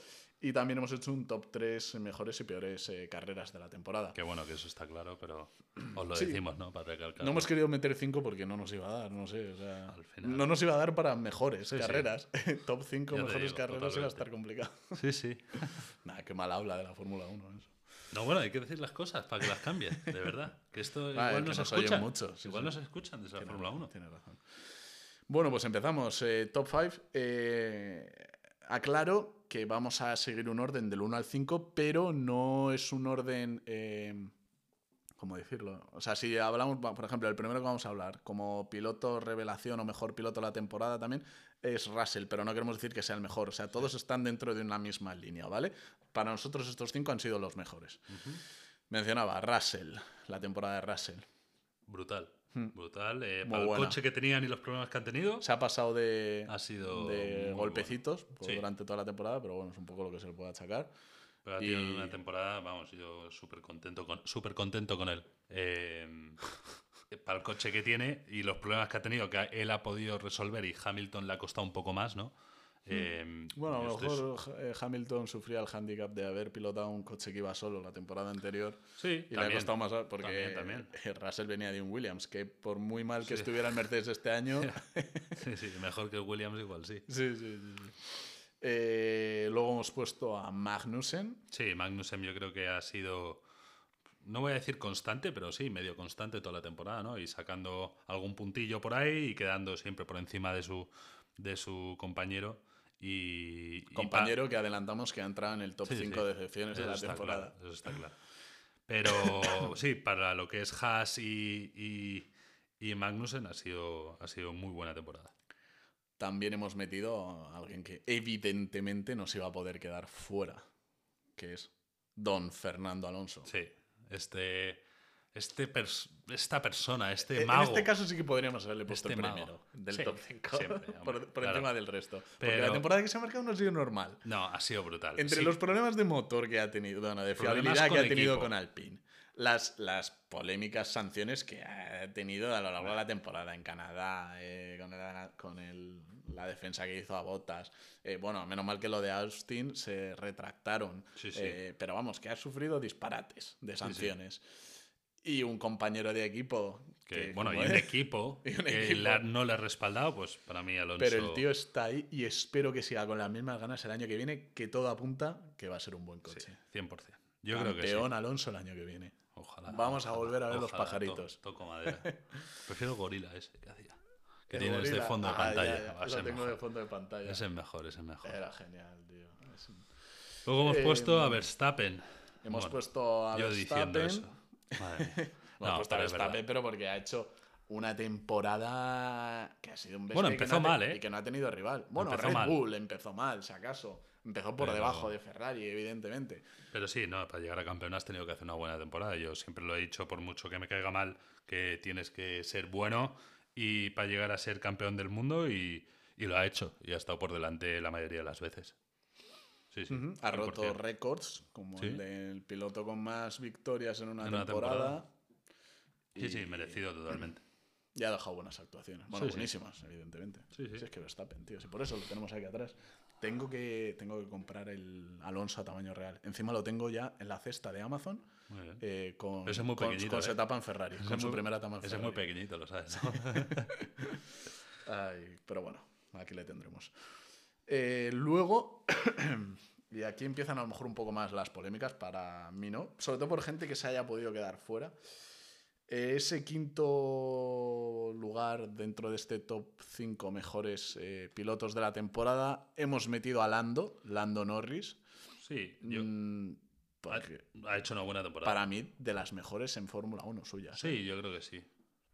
Y también hemos hecho un top 3 mejores y peores eh, carreras de la temporada. qué bueno que eso está claro, pero os lo Sí. decimos, ¿no? Para recalcar. No hemos querido meter 5 porque no nos iba a dar, no sé. O sea, Al final. no nos iba a dar para mejores Sí, sí. carreras. top 5 Ya te mejores digo, carreras iba a estar complicado. Sí, sí. Nada, qué mal habla de la Fórmula 1 eso. No, bueno, hay que decir las cosas para que las cambien, de verdad. Que esto Ah, igual nos, nos escuchan. mucho, sí, igual sí. nos escuchan desde la Fórmula razón, 1. tiene razón. Bueno, pues empezamos. Eh, top 5. aclaro que vamos a seguir un orden del 1 al 5, pero no es un orden. eh, ¿Cómo decirlo? O sea, si hablamos, por ejemplo, el primero que vamos a hablar, como piloto revelación o mejor piloto de la temporada también, es Russell, pero no queremos decir que sea el mejor. O sea, todos están dentro de una misma línea, ¿vale? Para nosotros estos cinco han sido los mejores. Mencionaba Russell, la temporada de Russell. Brutal. Hmm. Brutal. eh, para buena. el coche que tenían y los problemas que han tenido, Se ha pasado de, ha sido. de golpecitos por- Sí. durante toda la temporada, pero bueno, es un poco lo que se le puede achacar. bueno. Pero ha tenido y- una temporada, vamos, yo súper contento con, súper contento con él. Eh, para el coche que tiene y los problemas que ha tenido, que él ha podido resolver y Hamilton le ha costado un poco más, ¿no? Eh, Hmm. Bueno, a lo mejor eh, Hamilton sufría el hándicap de haber pilotado un coche que iba solo la temporada anterior Sí, y le ha costado más porque También, también. eh, Russell venía de un Williams, que por muy mal que Sí. estuviera el Mercedes este año, Sí, sí, mejor que el Williams igual, sí. sí, sí, sí, sí. Eh, luego hemos puesto a Magnussen. Sí, Magnussen yo creo que ha sido, no voy a decir constante, pero sí, medio constante toda la temporada, ¿no? Y sacando algún puntillo por ahí y quedando siempre por encima de su, de su compañero. Y, y pa- Compañero que adelantamos que ha entrado en el top Sí, 5 sí. de decepciones de la temporada. claro, eso está claro. Pero sí, para lo que es Haas y, y, y Magnussen ha sido, ha sido muy buena temporada. También hemos metido a alguien que evidentemente nos iba a poder quedar fuera, que es don Fernando Alonso. Sí, este, este pers- esta persona, este Eh, En mago. este caso sí que podríamos haberle puesto Este el mago. primero del Sí, top 5 siempre, por, hombre, por claro. encima del resto. Porque Pero- la temporada que se ha marcado no ha sido normal. No, ha sido brutal. Entre Sí, los problemas de motor que ha tenido, bueno, de fiabilidad que ha tenido equipo. con Alpine, las, las polémicas sanciones que ha tenido a lo largo de la temporada en Canadá, eh, con, el- con el- la defensa que hizo a Botas. bueno, menos mal que lo de Austin se retractaron. Sí. Eh, pero vamos, que ha sufrido disparates de sanciones. Y un compañero de equipo. que, que, bueno, y un equipo y un que equipo. no le ha respaldado, pues para mí Alonso. Pero el tío está ahí y espero que siga con las mismas ganas el año que viene, que todo apunta que va a ser un buen Sí, coche. 100%. Yo creo que sí. Alonso el año que viene. Ojalá. Vamos a volver a ver los pajaritos. to- toco madera. Prefiero gorila ese que hacía. Que El tienes de gorila. fondo de Ah, pantalla. ya, ya, tengo mejor. de fondo de pantalla. Ese es mejor, ese es mejor. Era genial, tío. Es Luego hemos Eh, puesto a Verstappen. Hemos Bueno, puesto a yo diciendo eso. Madre mía. Hemos No, puesto pero. Verstappen, porque ha hecho una temporada que ha sido un Bueno, empezó no mal, ¿eh? Y que no ha tenido rival. Bueno, Empezó Red mal. Bull empezó mal, si acaso. Empezó por Pero- debajo de Ferrari, evidentemente. Pero sí, no, para llegar a campeón has tenido que hacer una buena temporada. Yo siempre lo he dicho, por mucho que me caiga mal, que tienes que ser bueno y para llegar a ser campeón del mundo y, y lo ha hecho. Y ha estado por delante la mayoría de las veces. Sí, sí. Ujú. Ha roto 100%. récords, como Sí. el del piloto con más victorias en una, En una temporada. temporada. Sí, Y- sí, merecido totalmente. Y ha dejado buenas actuaciones. Bueno, Sí, sí. buenísimas, evidentemente. Sí, sí. Si es que Verstappen, tío. Si por eso lo tenemos aquí atrás. Tengo que, tengo que comprar el Alonso a tamaño real. Encima lo tengo ya en la cesta de Amazon Muy bien. eh, con, Ese es muy con, pequeñito, con ¿eh? su etapa en Ferrari. Ese con su muy- primera etapa en Ese es Ferrari. muy pequeñito, lo sabes. Ay, pero bueno, aquí le tendremos. Eh, luego, y aquí empiezan a lo mejor un poco más las polémicas para mí, ¿no? Sobre todo por gente que se haya podido quedar fuera. Eh, ese quinto lugar dentro de este top 5 mejores eh, pilotos de la temporada, hemos metido a Lando, Lando Norris. Sí, yo- Mm, ha, ha hecho una buena temporada. para mí, de las mejores en Fórmula 1 suyas. Sí, yo creo que sí.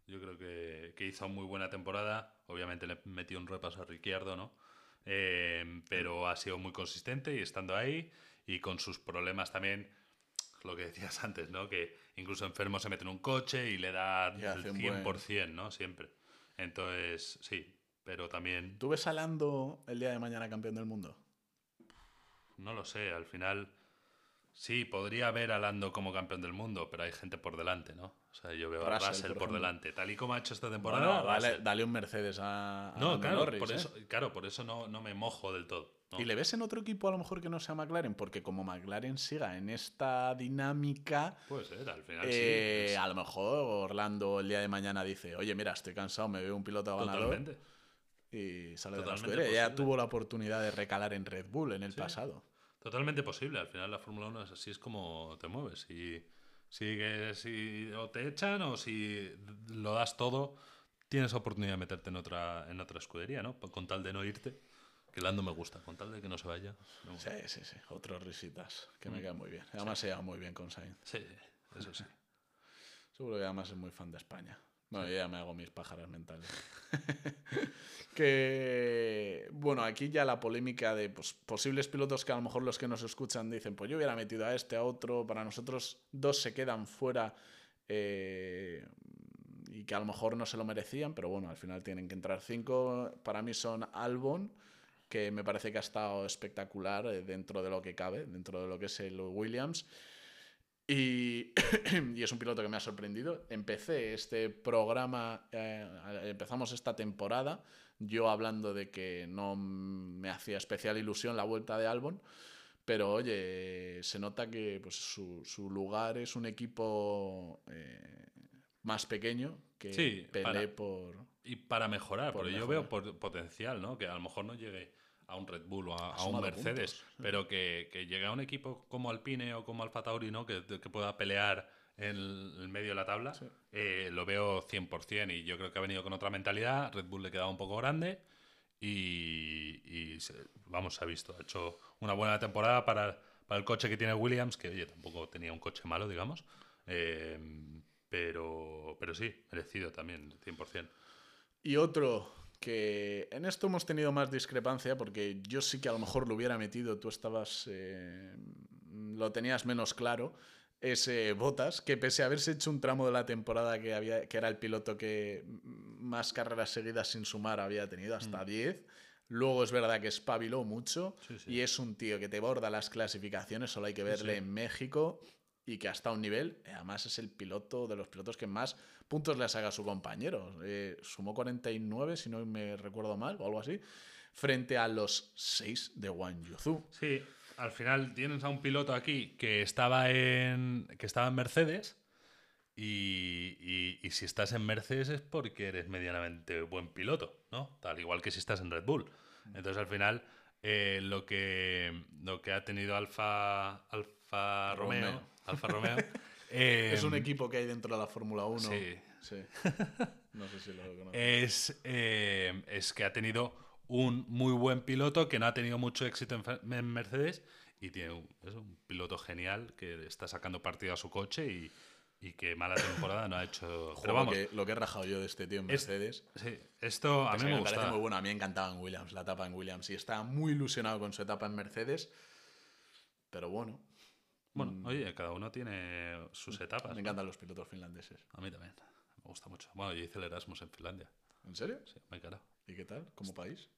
Yo creo que, que hizo muy buena temporada. Obviamente le metió un repaso a Ricciardo, ¿no? Eh, pero ha sido muy consistente y estando ahí y con sus problemas también, lo que decías antes, ¿no? Que incluso enfermo se mete en un coche y le da Y el hace un buen- 100%, ¿no? Siempre. Entonces, sí, pero también, ¿Tú ves a Lando el día de mañana campeón del mundo? no lo sé, al final... Sí, podría ver a Lando como campeón del mundo, pero hay gente por delante, ¿no? O sea, yo veo a Russell, por delante. Tal y como ha hecho esta temporada, Bueno, dale, un Mercedes a, a No, Lando claro, Norris, por ¿eh? eso, claro, por eso no, no me mojo del todo. ¿no? ¿Y le ves en otro equipo a lo mejor que no sea McLaren? Porque como McLaren siga en esta dinámica, Puede ser, al final eh, sí. a lo mejor Orlando el día de mañana dice, oye, mira, estoy cansado, me veo un piloto ganador Totalmente. y sale de la Totalmente escudería. Ya tuvo la oportunidad de recalar en Red Bull en el Sí. pasado. Totalmente posible. Al final la Fórmula 1 es así es como te mueves. Si, si, si o te echan o si lo das todo, tienes oportunidad de meterte en otra, en otra escudería, ¿no? Con tal de no irte. Que Lando me gusta, con tal de que no se vaya. Sí, sí, sí. Otros risitas que me Mm. quedan muy bien. Además se lleva muy bien con Sainz. Sí, eso sí. Seguro que además es muy fan de España. Bueno, yo ya me hago mis pájaras mentales. que, bueno, aquí ya la polémica de pues, posibles pilotos que a lo mejor los que nos escuchan dicen, pues yo hubiera metido a este, a otro, para nosotros dos se quedan fuera eh, y que a lo mejor no se lo merecían, pero bueno, al final tienen que entrar cinco. Para mí son Albon, que me parece que ha estado espectacular eh, dentro de lo que cabe, dentro de lo que es el Williams. Y, y es un piloto que me ha sorprendido. Empecé este programa, eh, empezamos esta temporada, yo hablando de que no me hacía especial ilusión la vuelta de Albon, pero oye, se nota que pues, su, su lugar es un equipo eh, más pequeño que Sí, pelé para- por... Y para mejorar, Por porque yo mejorar. veo por- potencial, ¿no? Que a lo mejor no llegue a un Red Bull o a, un Mercedes, puntos. pero que, que llegue a un equipo como Alpine o como Alfa Tauri, ¿no? Que, que pueda pelear en el, el medio de la tabla, Sí. eh, lo veo 100% y yo creo que ha venido con otra mentalidad. Red Bull le quedaba un poco grande y, y se- vamos, se ha visto. Ha hecho una buena temporada para, para el coche que tiene Williams, que oye, tampoco tenía un coche malo, digamos. Eh, pero, pero sí, merecido también, 100%. Y otro que en esto hemos tenido más discrepancia porque yo sí que a lo mejor lo hubiera metido, tú estabas... eh, lo tenías menos claro, es eh, Botas, que pese a haberse hecho un tramo de la temporada que, había, que era el piloto que más carreras seguidas sin sumar había tenido, hasta 10. Luego es verdad que espabiló mucho Sí, sí. y es un tío que te borda las clasificaciones, solo hay que verle sí. en México y que hasta un nivel, eh, además es el piloto de los pilotos que más puntos le saca a su compañero. Eh, sumó 49, si no me recuerdo mal, o algo así, frente a los 6 de Wang Yuzu. Sí, al final tienes a un piloto aquí que estaba en, que estaba en Mercedes y, y- y si estás en Mercedes es porque eres medianamente buen piloto, ¿no? Tal igual que si estás en Red Bull. Entonces al final eh, lo, que, lo que ha tenido Alfa, Alfa Romeo, Romeo. Alfa Romeo eh, es un equipo que hay dentro de la Fórmula 1. sí. Sí. No sé si lo es, eh, es que ha tenido un muy buen piloto que no ha tenido mucho éxito en, Mercedes y tiene un, es un piloto genial que está sacando partido a su coche y, y que mala temporada no ha hecho. Pero vamos, lo, que, lo que he rajado yo de este tío en Es- Mercedes. sí, esto a mí que me parece gusta. muy bueno. A mí me encantaba en Williams, la etapa en Williams. Y estaba muy ilusionado con su etapa en Mercedes. Pero bueno, Bueno, oye, cada uno tiene sus etapas. me ¿no? encantan los pilotos finlandeses. A mí también. Me gusta mucho. Bueno, yo hice el Erasmus en Finlandia. ¿En serio? Sí, me encanta. ¿Y qué tal? ¿Como país?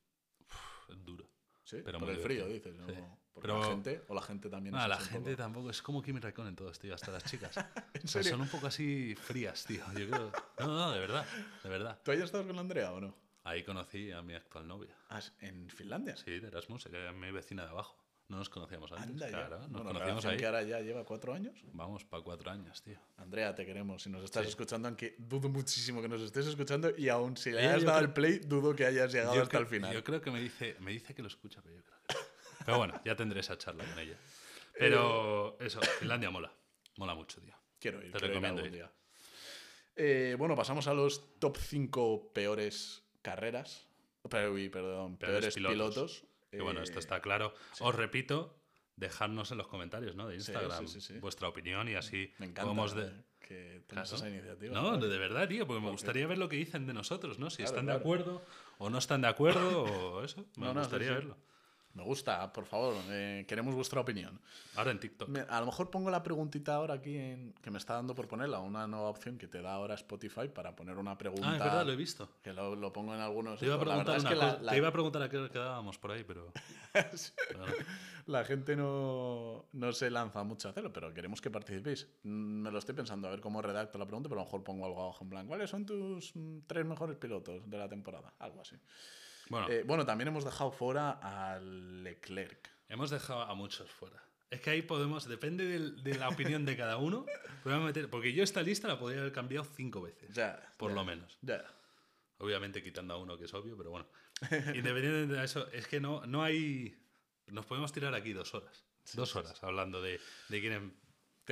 Es duro. Sí, Pero por el frío, dices. ¿no? Sí. Por Pero- la gente, o la gente también es la gente poco? tampoco es como Kimi Raikkonen todos, tío, hasta las chicas. ¿En serio? son un poco así frías, tío. Yo creo. No, no, de verdad, de verdad. ¿Tú hayas estado con Andrea o no? Ahí conocí a mi actual novia. Ah, ¿En Finlandia? Sí, de Erasmus, que era mi vecina de abajo. No nos conocíamos antes. Anda ya. claro, nos Bueno, relación ahí. que ahora ya lleva cuatro años. Vamos para cuatro años, tío. Andrea, te queremos. Si nos estás Sí. escuchando, aunque dudo muchísimo que nos estés escuchando, y aún si le hayas dado creo- el play, dudo que hayas llegado Yo hasta el final. Yo creo que me dice, me dice que lo escucha, pero yo creo que no. Pero bueno, ya tendré esa charla con ella. Pero eso, Finlandia mola. Mola mucho, tío. Quiero ir, Te quiero ir recomiendo algún ir. día. Eh, bueno, pasamos a los top 5 peores carreras. Perdón, Peores peores, pilotos. pilotos. Que bueno, Eh, esto está claro. Os repito, dejadnos en los comentarios, ¿no? De Instagram sí, sí, sí. vuestra opinión y así Me encanta podemos de- que Claro. esa iniciativa. No, de, verdad, tío, porque me gustaría ver lo que dicen de nosotros, ¿no? Si Claro, están claro. de acuerdo o no están de acuerdo o eso. Me No, gustaría verlo. Me gusta, por favor, eh, queremos vuestra opinión. Ahora en TikTok. Me- a lo mejor pongo la preguntita ahora aquí en, que me está dando por ponerla, una nueva opción que te da ahora Spotify para poner una pregunta. Ah, es verdad, lo he visto. Que lo, lo pongo en algunos. Te iba a. La preguntar, verdad una es que la- cosa- la- te iba a preguntar a qué quedábamos por ahí, pero. La gente no, no se lanza mucho a hacerlo, pero queremos que participéis. Mm, Me lo estoy pensando, a ver cómo redacto la pregunta, pero a lo mejor pongo algo abajo en plan. ¿Cuáles son tus mm, tres mejores pilotos de la temporada? Algo así. Bueno, Eh, bueno, también hemos dejado fuera a Leclerc. hemos dejado a muchos fuera. Es que ahí podemos, depende del- de la opinión de cada uno, podemos meter. Porque yo esta lista la podría haber cambiado cinco veces. Ya. Por ya, lo menos. Ya. Obviamente quitando a uno que es obvio, pero bueno. Independientemente de eso, es que no, no hay. Nos podemos tirar aquí dos horas. dos horas hablando de, de quién.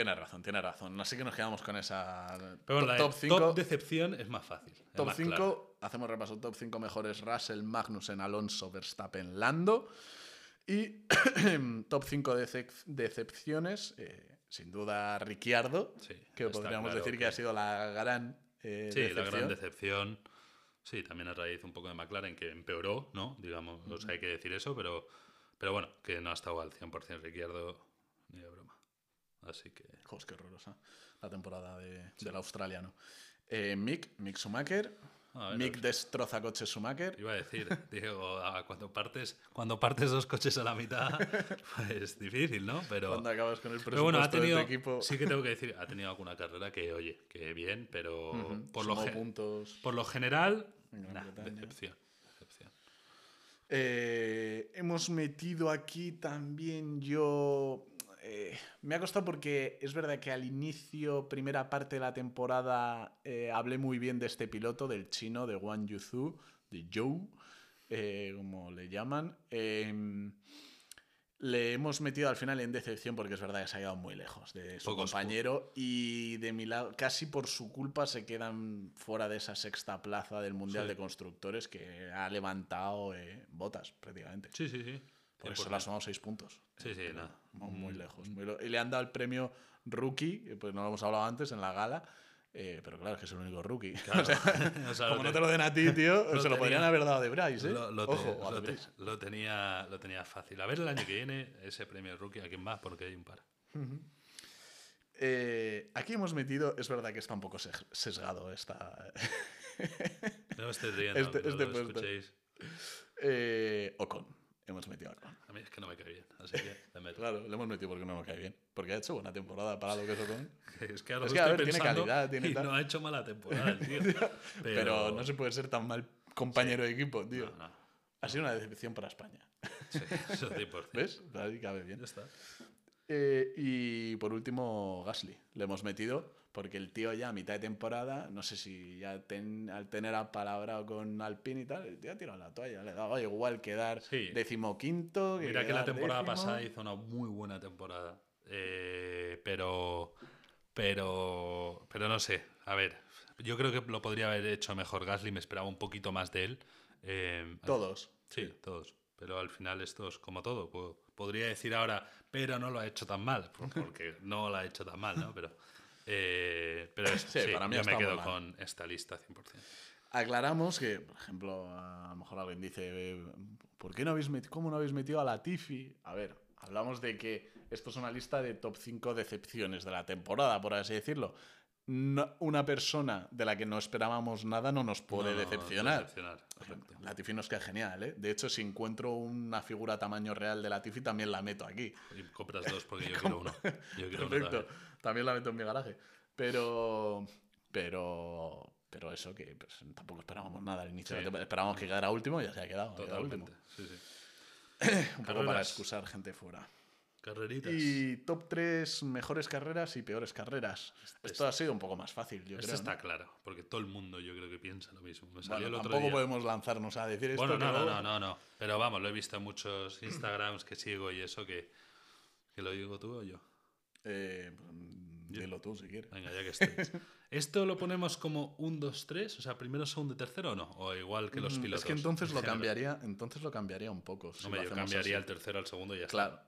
Es- Tienes razón, tienes razón. Así que nos quedamos con esa. Pero top, la top 5. decepción es más fácil. Top más 5, claro. hacemos repaso. Top 5 mejores: Russell, Magnussen, Alonso, Verstappen, Lando. Y top 5 decepciones, eh, sin duda Ricciardo, Sí, que podríamos claro decir que... ha sido la gran eh, Sí, decepción. la gran decepción. Sí, también a raíz un poco de McLaren, que empeoró, ¿no? Digamos, o sea, hay que decir eso, pero, pero bueno, que no ha estado al 100% Ricciardo ni de broma. Así que. Joder, qué horrorosa la temporada de, del australiano. Eh, Mick, Mick Schumacher. Ver, Mick destroza coches Schumacher. Iba a decir, Diego, cuando partes, cuando partes dos coches a la mitad, pues difícil, ¿no? Pero, Cuando acabas con el presupuesto pero bueno, ha tenido, de equipo. sí que tengo que decir, ha tenido alguna carrera que, oye, que bien, pero Ujú, por, lo sumó puntos. por lo general, nah, decepción. decepción. Eh, hemos metido aquí también yo. Eh, me ha costado porque es verdad que al inicio, primera parte de la temporada, eh, hablé muy bien de este piloto, del chino, de Wang Yuzu, de Joe, eh, como le llaman. Em, le hemos metido al final en decepción porque es verdad que se ha quedado muy lejos de su Pocos pu- compañero y de mi lado, casi por su culpa se quedan fuera de esa sexta plaza del Mundial Sí. de Constructores que ha levantado eh, botas prácticamente. Sí, sí, sí. Por 100%. eso le ha sumado seis puntos. Sí, sí, nada. Muy, muy Mm, lejos. muy y le han dado el premio rookie, pues no lo hemos hablado antes en la gala. eh, pero claro, es que es el único rookie. Claro. O sea, O sea, como no te- lo den a ti, tío, lo se lo podrían tenía- haber dado de Bryce, ¿eh? Lo, lo te- Ojo, lo, te- tenía, lo tenía fácil. A ver el año que viene ese premio rookie a quién va, porque hay un par. Eh, aquí hemos metido, es verdad que está un poco ses- sesgado esta. No me estoy riendo, Este- este lo puesto. escuchéis. eh, Ocon. Hemos metido a. A mí es que no me cae bien, así que le meto. Claro, le hemos metido porque no nos cae bien. Porque ha hecho buena temporada para lo que es Ocon. Es que ahora Es que, a ver, tiene calidad, tiene y tal. no ha hecho mala temporada, el tío. Pero, Pero, no se puede ser tan mal compañero de equipo, tío. No, no. Ha sido una decepción para España. Sí, eso 100%. ¿Ves? Ahí cabe bien. Ya está. Eh, y por último, Gasly. Le hemos metido porque el tío ya a mitad de temporada, no sé si ya ten- al tener a palabra con Alpine y tal, el tío ha tirado la toalla. Le daba igual quedar Sí. decimoquinto. Mira que la temporada décimo. pasada hizo una muy buena temporada. Eh, pero. Pero. Pero no sé. A ver. Yo creo que lo podría haber hecho mejor Gasly. Me esperaba un poquito más de él. Eh, Todos. Sí, todos. Pero al final esto es como todo. Po- Podría decir ahora, pero no lo ha hecho tan mal. por- Porque no lo ha hecho tan mal, ¿no? Pero. Eh, pero es- Sí, sí, para mí yo me quedo mal. con esta lista 100%. Aclaramos que, por ejemplo, a lo mejor alguien dice, ¿por qué no habéis metido, cómo no habéis metido a la Tifi? A ver, hablamos de que esto es una lista de top 5 decepciones de la temporada, por así decirlo. No- una persona de la que no esperábamos nada no nos puede No, decepcionar. decepcionar, correcto. La Tifi nos queda genial, ¿eh? De hecho, si encuentro una figura tamaño real de la Tifi, también la meto aquí. Y compras dos porque yo quiero uno. Yo quiero uno Perfecto. también. También la meto en mi garaje. Pero. Pero. Pero eso que pues, tampoco esperábamos nada al inicio. Sí. Esperábamos que quedara último y ya se ha quedado. ha quedado último. Totalmente. Sí, sí. Un poco para excusar gente fuera. Carreritas. Y top 3 mejores carreras y peores carreras. Esto ha sido un poco más fácil, yo Esto creo. está ¿no? claro, porque todo el mundo yo creo que piensa lo mismo. Me Bueno, salió el otro tampoco día. podemos lanzarnos a decir esto. Bueno, no, que no, luego- no, no, no. Pero vamos, lo he visto en muchos Instagrams que sigo y eso que, que lo digo tú o yo. Eh, pues, dilo tú si quieres. Venga, ya que estés. ¿Esto lo ponemos como un 2, 3? O sea, primero, segundo y tercero o no? O igual que los Mm, pilotos. Es que entonces en lo general. cambiaría, entonces lo cambiaría un poco. si lo yo cambiaría así. el tercero al segundo y ya está. Claro.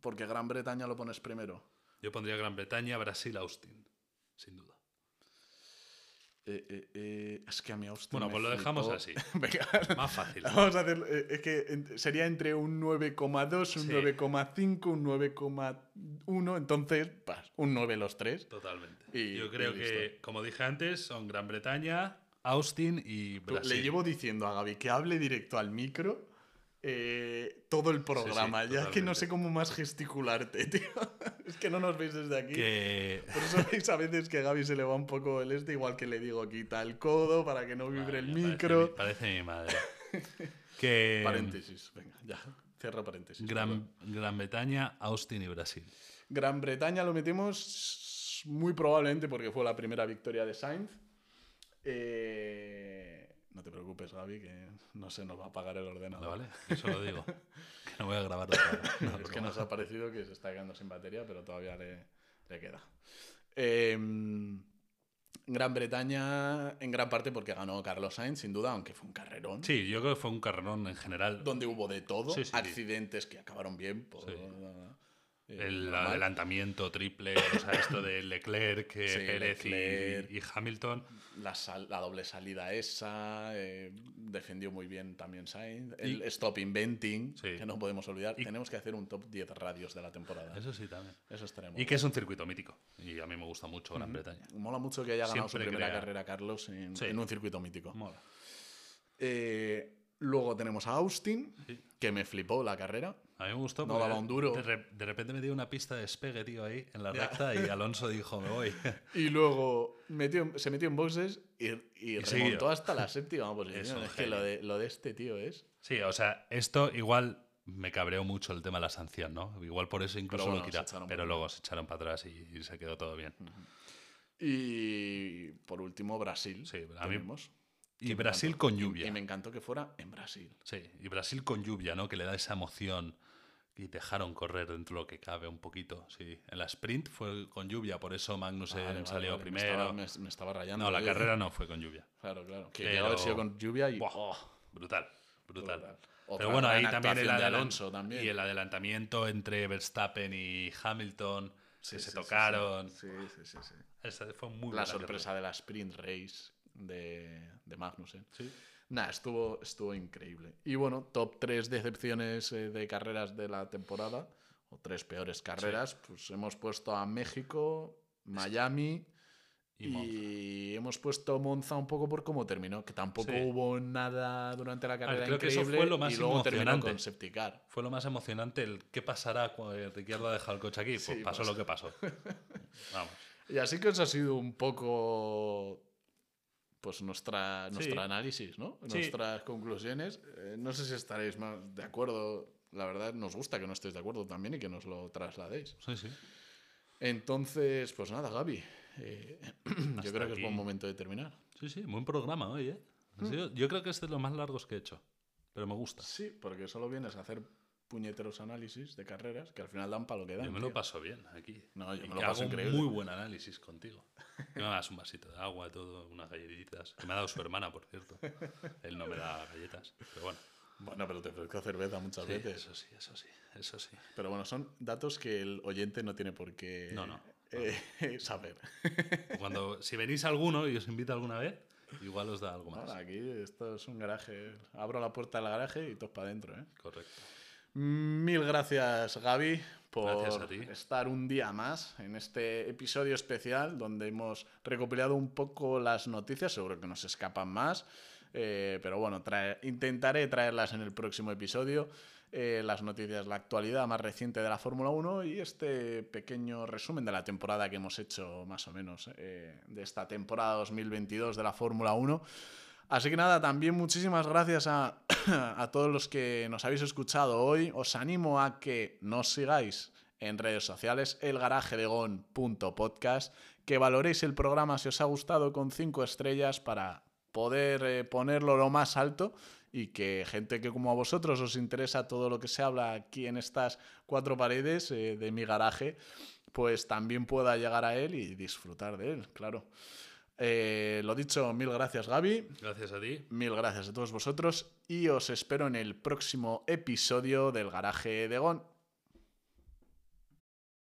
Porque Gran Bretaña lo pones primero. Yo pondría Gran Bretaña, Brasil, Austin. Sin duda. Eh, eh, eh, es que a mí Austin Bueno, pues lo dejamos flipó. así. Venga, Más fácil. vamos a hacer. es que sería entre un 9,2, un Sí. 9,5, un 9,1. Entonces, un 9 los tres. Totalmente. Y- Yo creo y que, como dije antes, son Gran Bretaña, Austin y Brasil. Le llevo diciendo a Gaby que hable directo al micro eh, todo el programa. ya es que no sé cómo más gesticularte, tío. es que no nos veis desde aquí. que... Por eso veis a veces que a Gaby se le va un poco el este, igual que le digo quita el codo para que no vibre el micro. Parece, mi- parece mi madre. que Paréntesis, venga, ya. Cierro paréntesis. Gran, Gran Bretaña, Austin y Brasil. Gran Bretaña lo metemos muy probablemente porque fue la primera victoria de Sainz. Eh, no te preocupes, Gaby, que no se nos va a apagar el ordenador. ¿Vale? Eso lo digo. que no voy a grabar. No, es que nos ha parecido que se está quedando sin batería, pero todavía le, le queda. Eh, Gran Bretaña, en gran parte porque ganó Carlos Sainz, sin duda, aunque fue un carrerón. Sí, yo creo que fue un carrerón en general. Donde hubo de todo, Sí, sí. accidentes que acabaron bien. Por, Sí. El normal. adelantamiento triple, o sea, esto de Leclerc, eh, Sí, Pérez y- Leclerc. Y, Hamilton. la, sal- la doble salida esa, eh, defendió muy bien también Sainz. El Y- stop inventing, Sí. que no podemos olvidar. Y- Tenemos que hacer un top 10 radios de la temporada. Eso sí también. Eso estaremos. Y que es un circuito mítico. Y a mí me gusta mucho Gran Bretaña. Mola mucho que haya ganado Siempre su primera crea- carrera Carlos en, Sí. en un circuito mítico. Mola. Eh, luego tenemos a Austin, que me flipó la carrera. A mí me gustó. No daba un duro. De, re- de repente me dio una pista de despegue, tío, ahí en la recta y Alonso dijo, me voy. Y luego metió, se metió en boxes y, y remontó hasta la séptima posición. Es que lo de, lo de este tío es. Sí, o sea, esto igual me cabreó mucho el tema de la sanción, ¿no? Igual por eso incluso bueno, lo echaron Pero luego se echaron para atrás y, y se quedó todo bien. Y por último, Brasil. Sí, a mí-. Y Brasil encantó. con Y- lluvia. Y, me encantó que fuera en Brasil. Sí, y Brasil con lluvia, ¿no? Que le da esa emoción y dejaron correr dentro de lo que cabe un poquito. Sí, en la sprint fue con lluvia, por eso Magnussen Vale, vale, salió vale, me primero. estaba- Me me, estaba rayando. no, la yo. carrera no fue con lluvia. Claro, claro. Que Pero- haber sido con lluvia y. Buah, oh, brutal, brutal. Pero bueno, ahí también el, Alonso también. y el adelantamiento entre Verstappen y Hamilton, Sí, que sí, se tocaron. Sí, sí, sí. sí. Esa fue muy La sorpresa de la sprint race de, de Magnussen. carrera. Sí. Nada, estuvo, estuvo increíble. Y bueno, top 3 decepciones eh, de carreras de la temporada. o tres peores carreras, pues hemos puesto a México, Miami y, hemos puesto Monza un poco por cómo terminó, que tampoco hubo nada durante la carrera creo increíble que eso fue lo más y luego terminó emocionante. con Septicar. Fue lo más emocionante el qué pasará cuando Ricciardo deja el coche aquí. Pues Sí, pasó lo que pasó. Vamos. Y así que eso ha sido un poco pues nuestra, nuestro Sí. análisis, ¿no? Sí. Nuestras conclusiones. Eh, no sé si estaréis más de acuerdo. La verdad, nos gusta que no estéis de acuerdo también y que nos lo trasladéis. Sí, sí. Entonces, pues nada, Gaby. eh, yo creo que es buen momento de terminar. Sí, sí, buen programa hoy, ¿eh? Ha Mm. yo creo que este es de los más largos que he hecho. Pero me gusta. Sí, porque solo vienes a hacer puñeteros análisis de carreras que al final dan para lo que dan. Yo me lo tío. paso bien aquí. No, yo Y me lo paso hago increíble. muy buen análisis contigo. Me das un vasito de agua, todo, unas galletitas. Que me ha dado su hermana, por cierto. Él no me da galletas. Pero bueno. Bueno, pero te ofrezco cerveza muchas Sí, veces. eso sí, eso sí, eso sí. Pero bueno, son datos que el oyente no tiene por qué No, no. eh, saber. Cuando, si venís alguno y os invita alguna vez, igual os da algo más. Ahora, aquí esto es un garaje. Abro la puerta del garaje y todos para adentro. ¿eh? Correcto. Mil gracias, Gaby, por Gracias estar un día más en este episodio especial donde hemos recopilado un poco las noticias. Seguro que nos escapan más. eh, pero bueno, trae- intentaré traerlas en el próximo episodio. eh, las noticias, la actualidad más reciente de la Fórmula 1 y este pequeño resumen de la temporada que hemos hecho más o menos eh, de esta temporada 2022 de la Fórmula 1. Así que nada, también muchísimas gracias a, todos los que nos habéis escuchado hoy. Os animo a que nos sigáis en redes sociales, elgarajedegon.podcast, que valoréis el programa si os ha gustado con cinco estrellas para poder eh, ponerlo lo más alto y que gente que como a vosotros os interesa todo lo que se habla aquí en estas cuatro paredes eh, de mi garaje, pues también pueda llegar a él y disfrutar de él, claro. Eh, lo dicho, mil gracias Gaby, Gracias a ti. mil gracias a todos vosotros y os espero en el próximo episodio del garaje de Gon.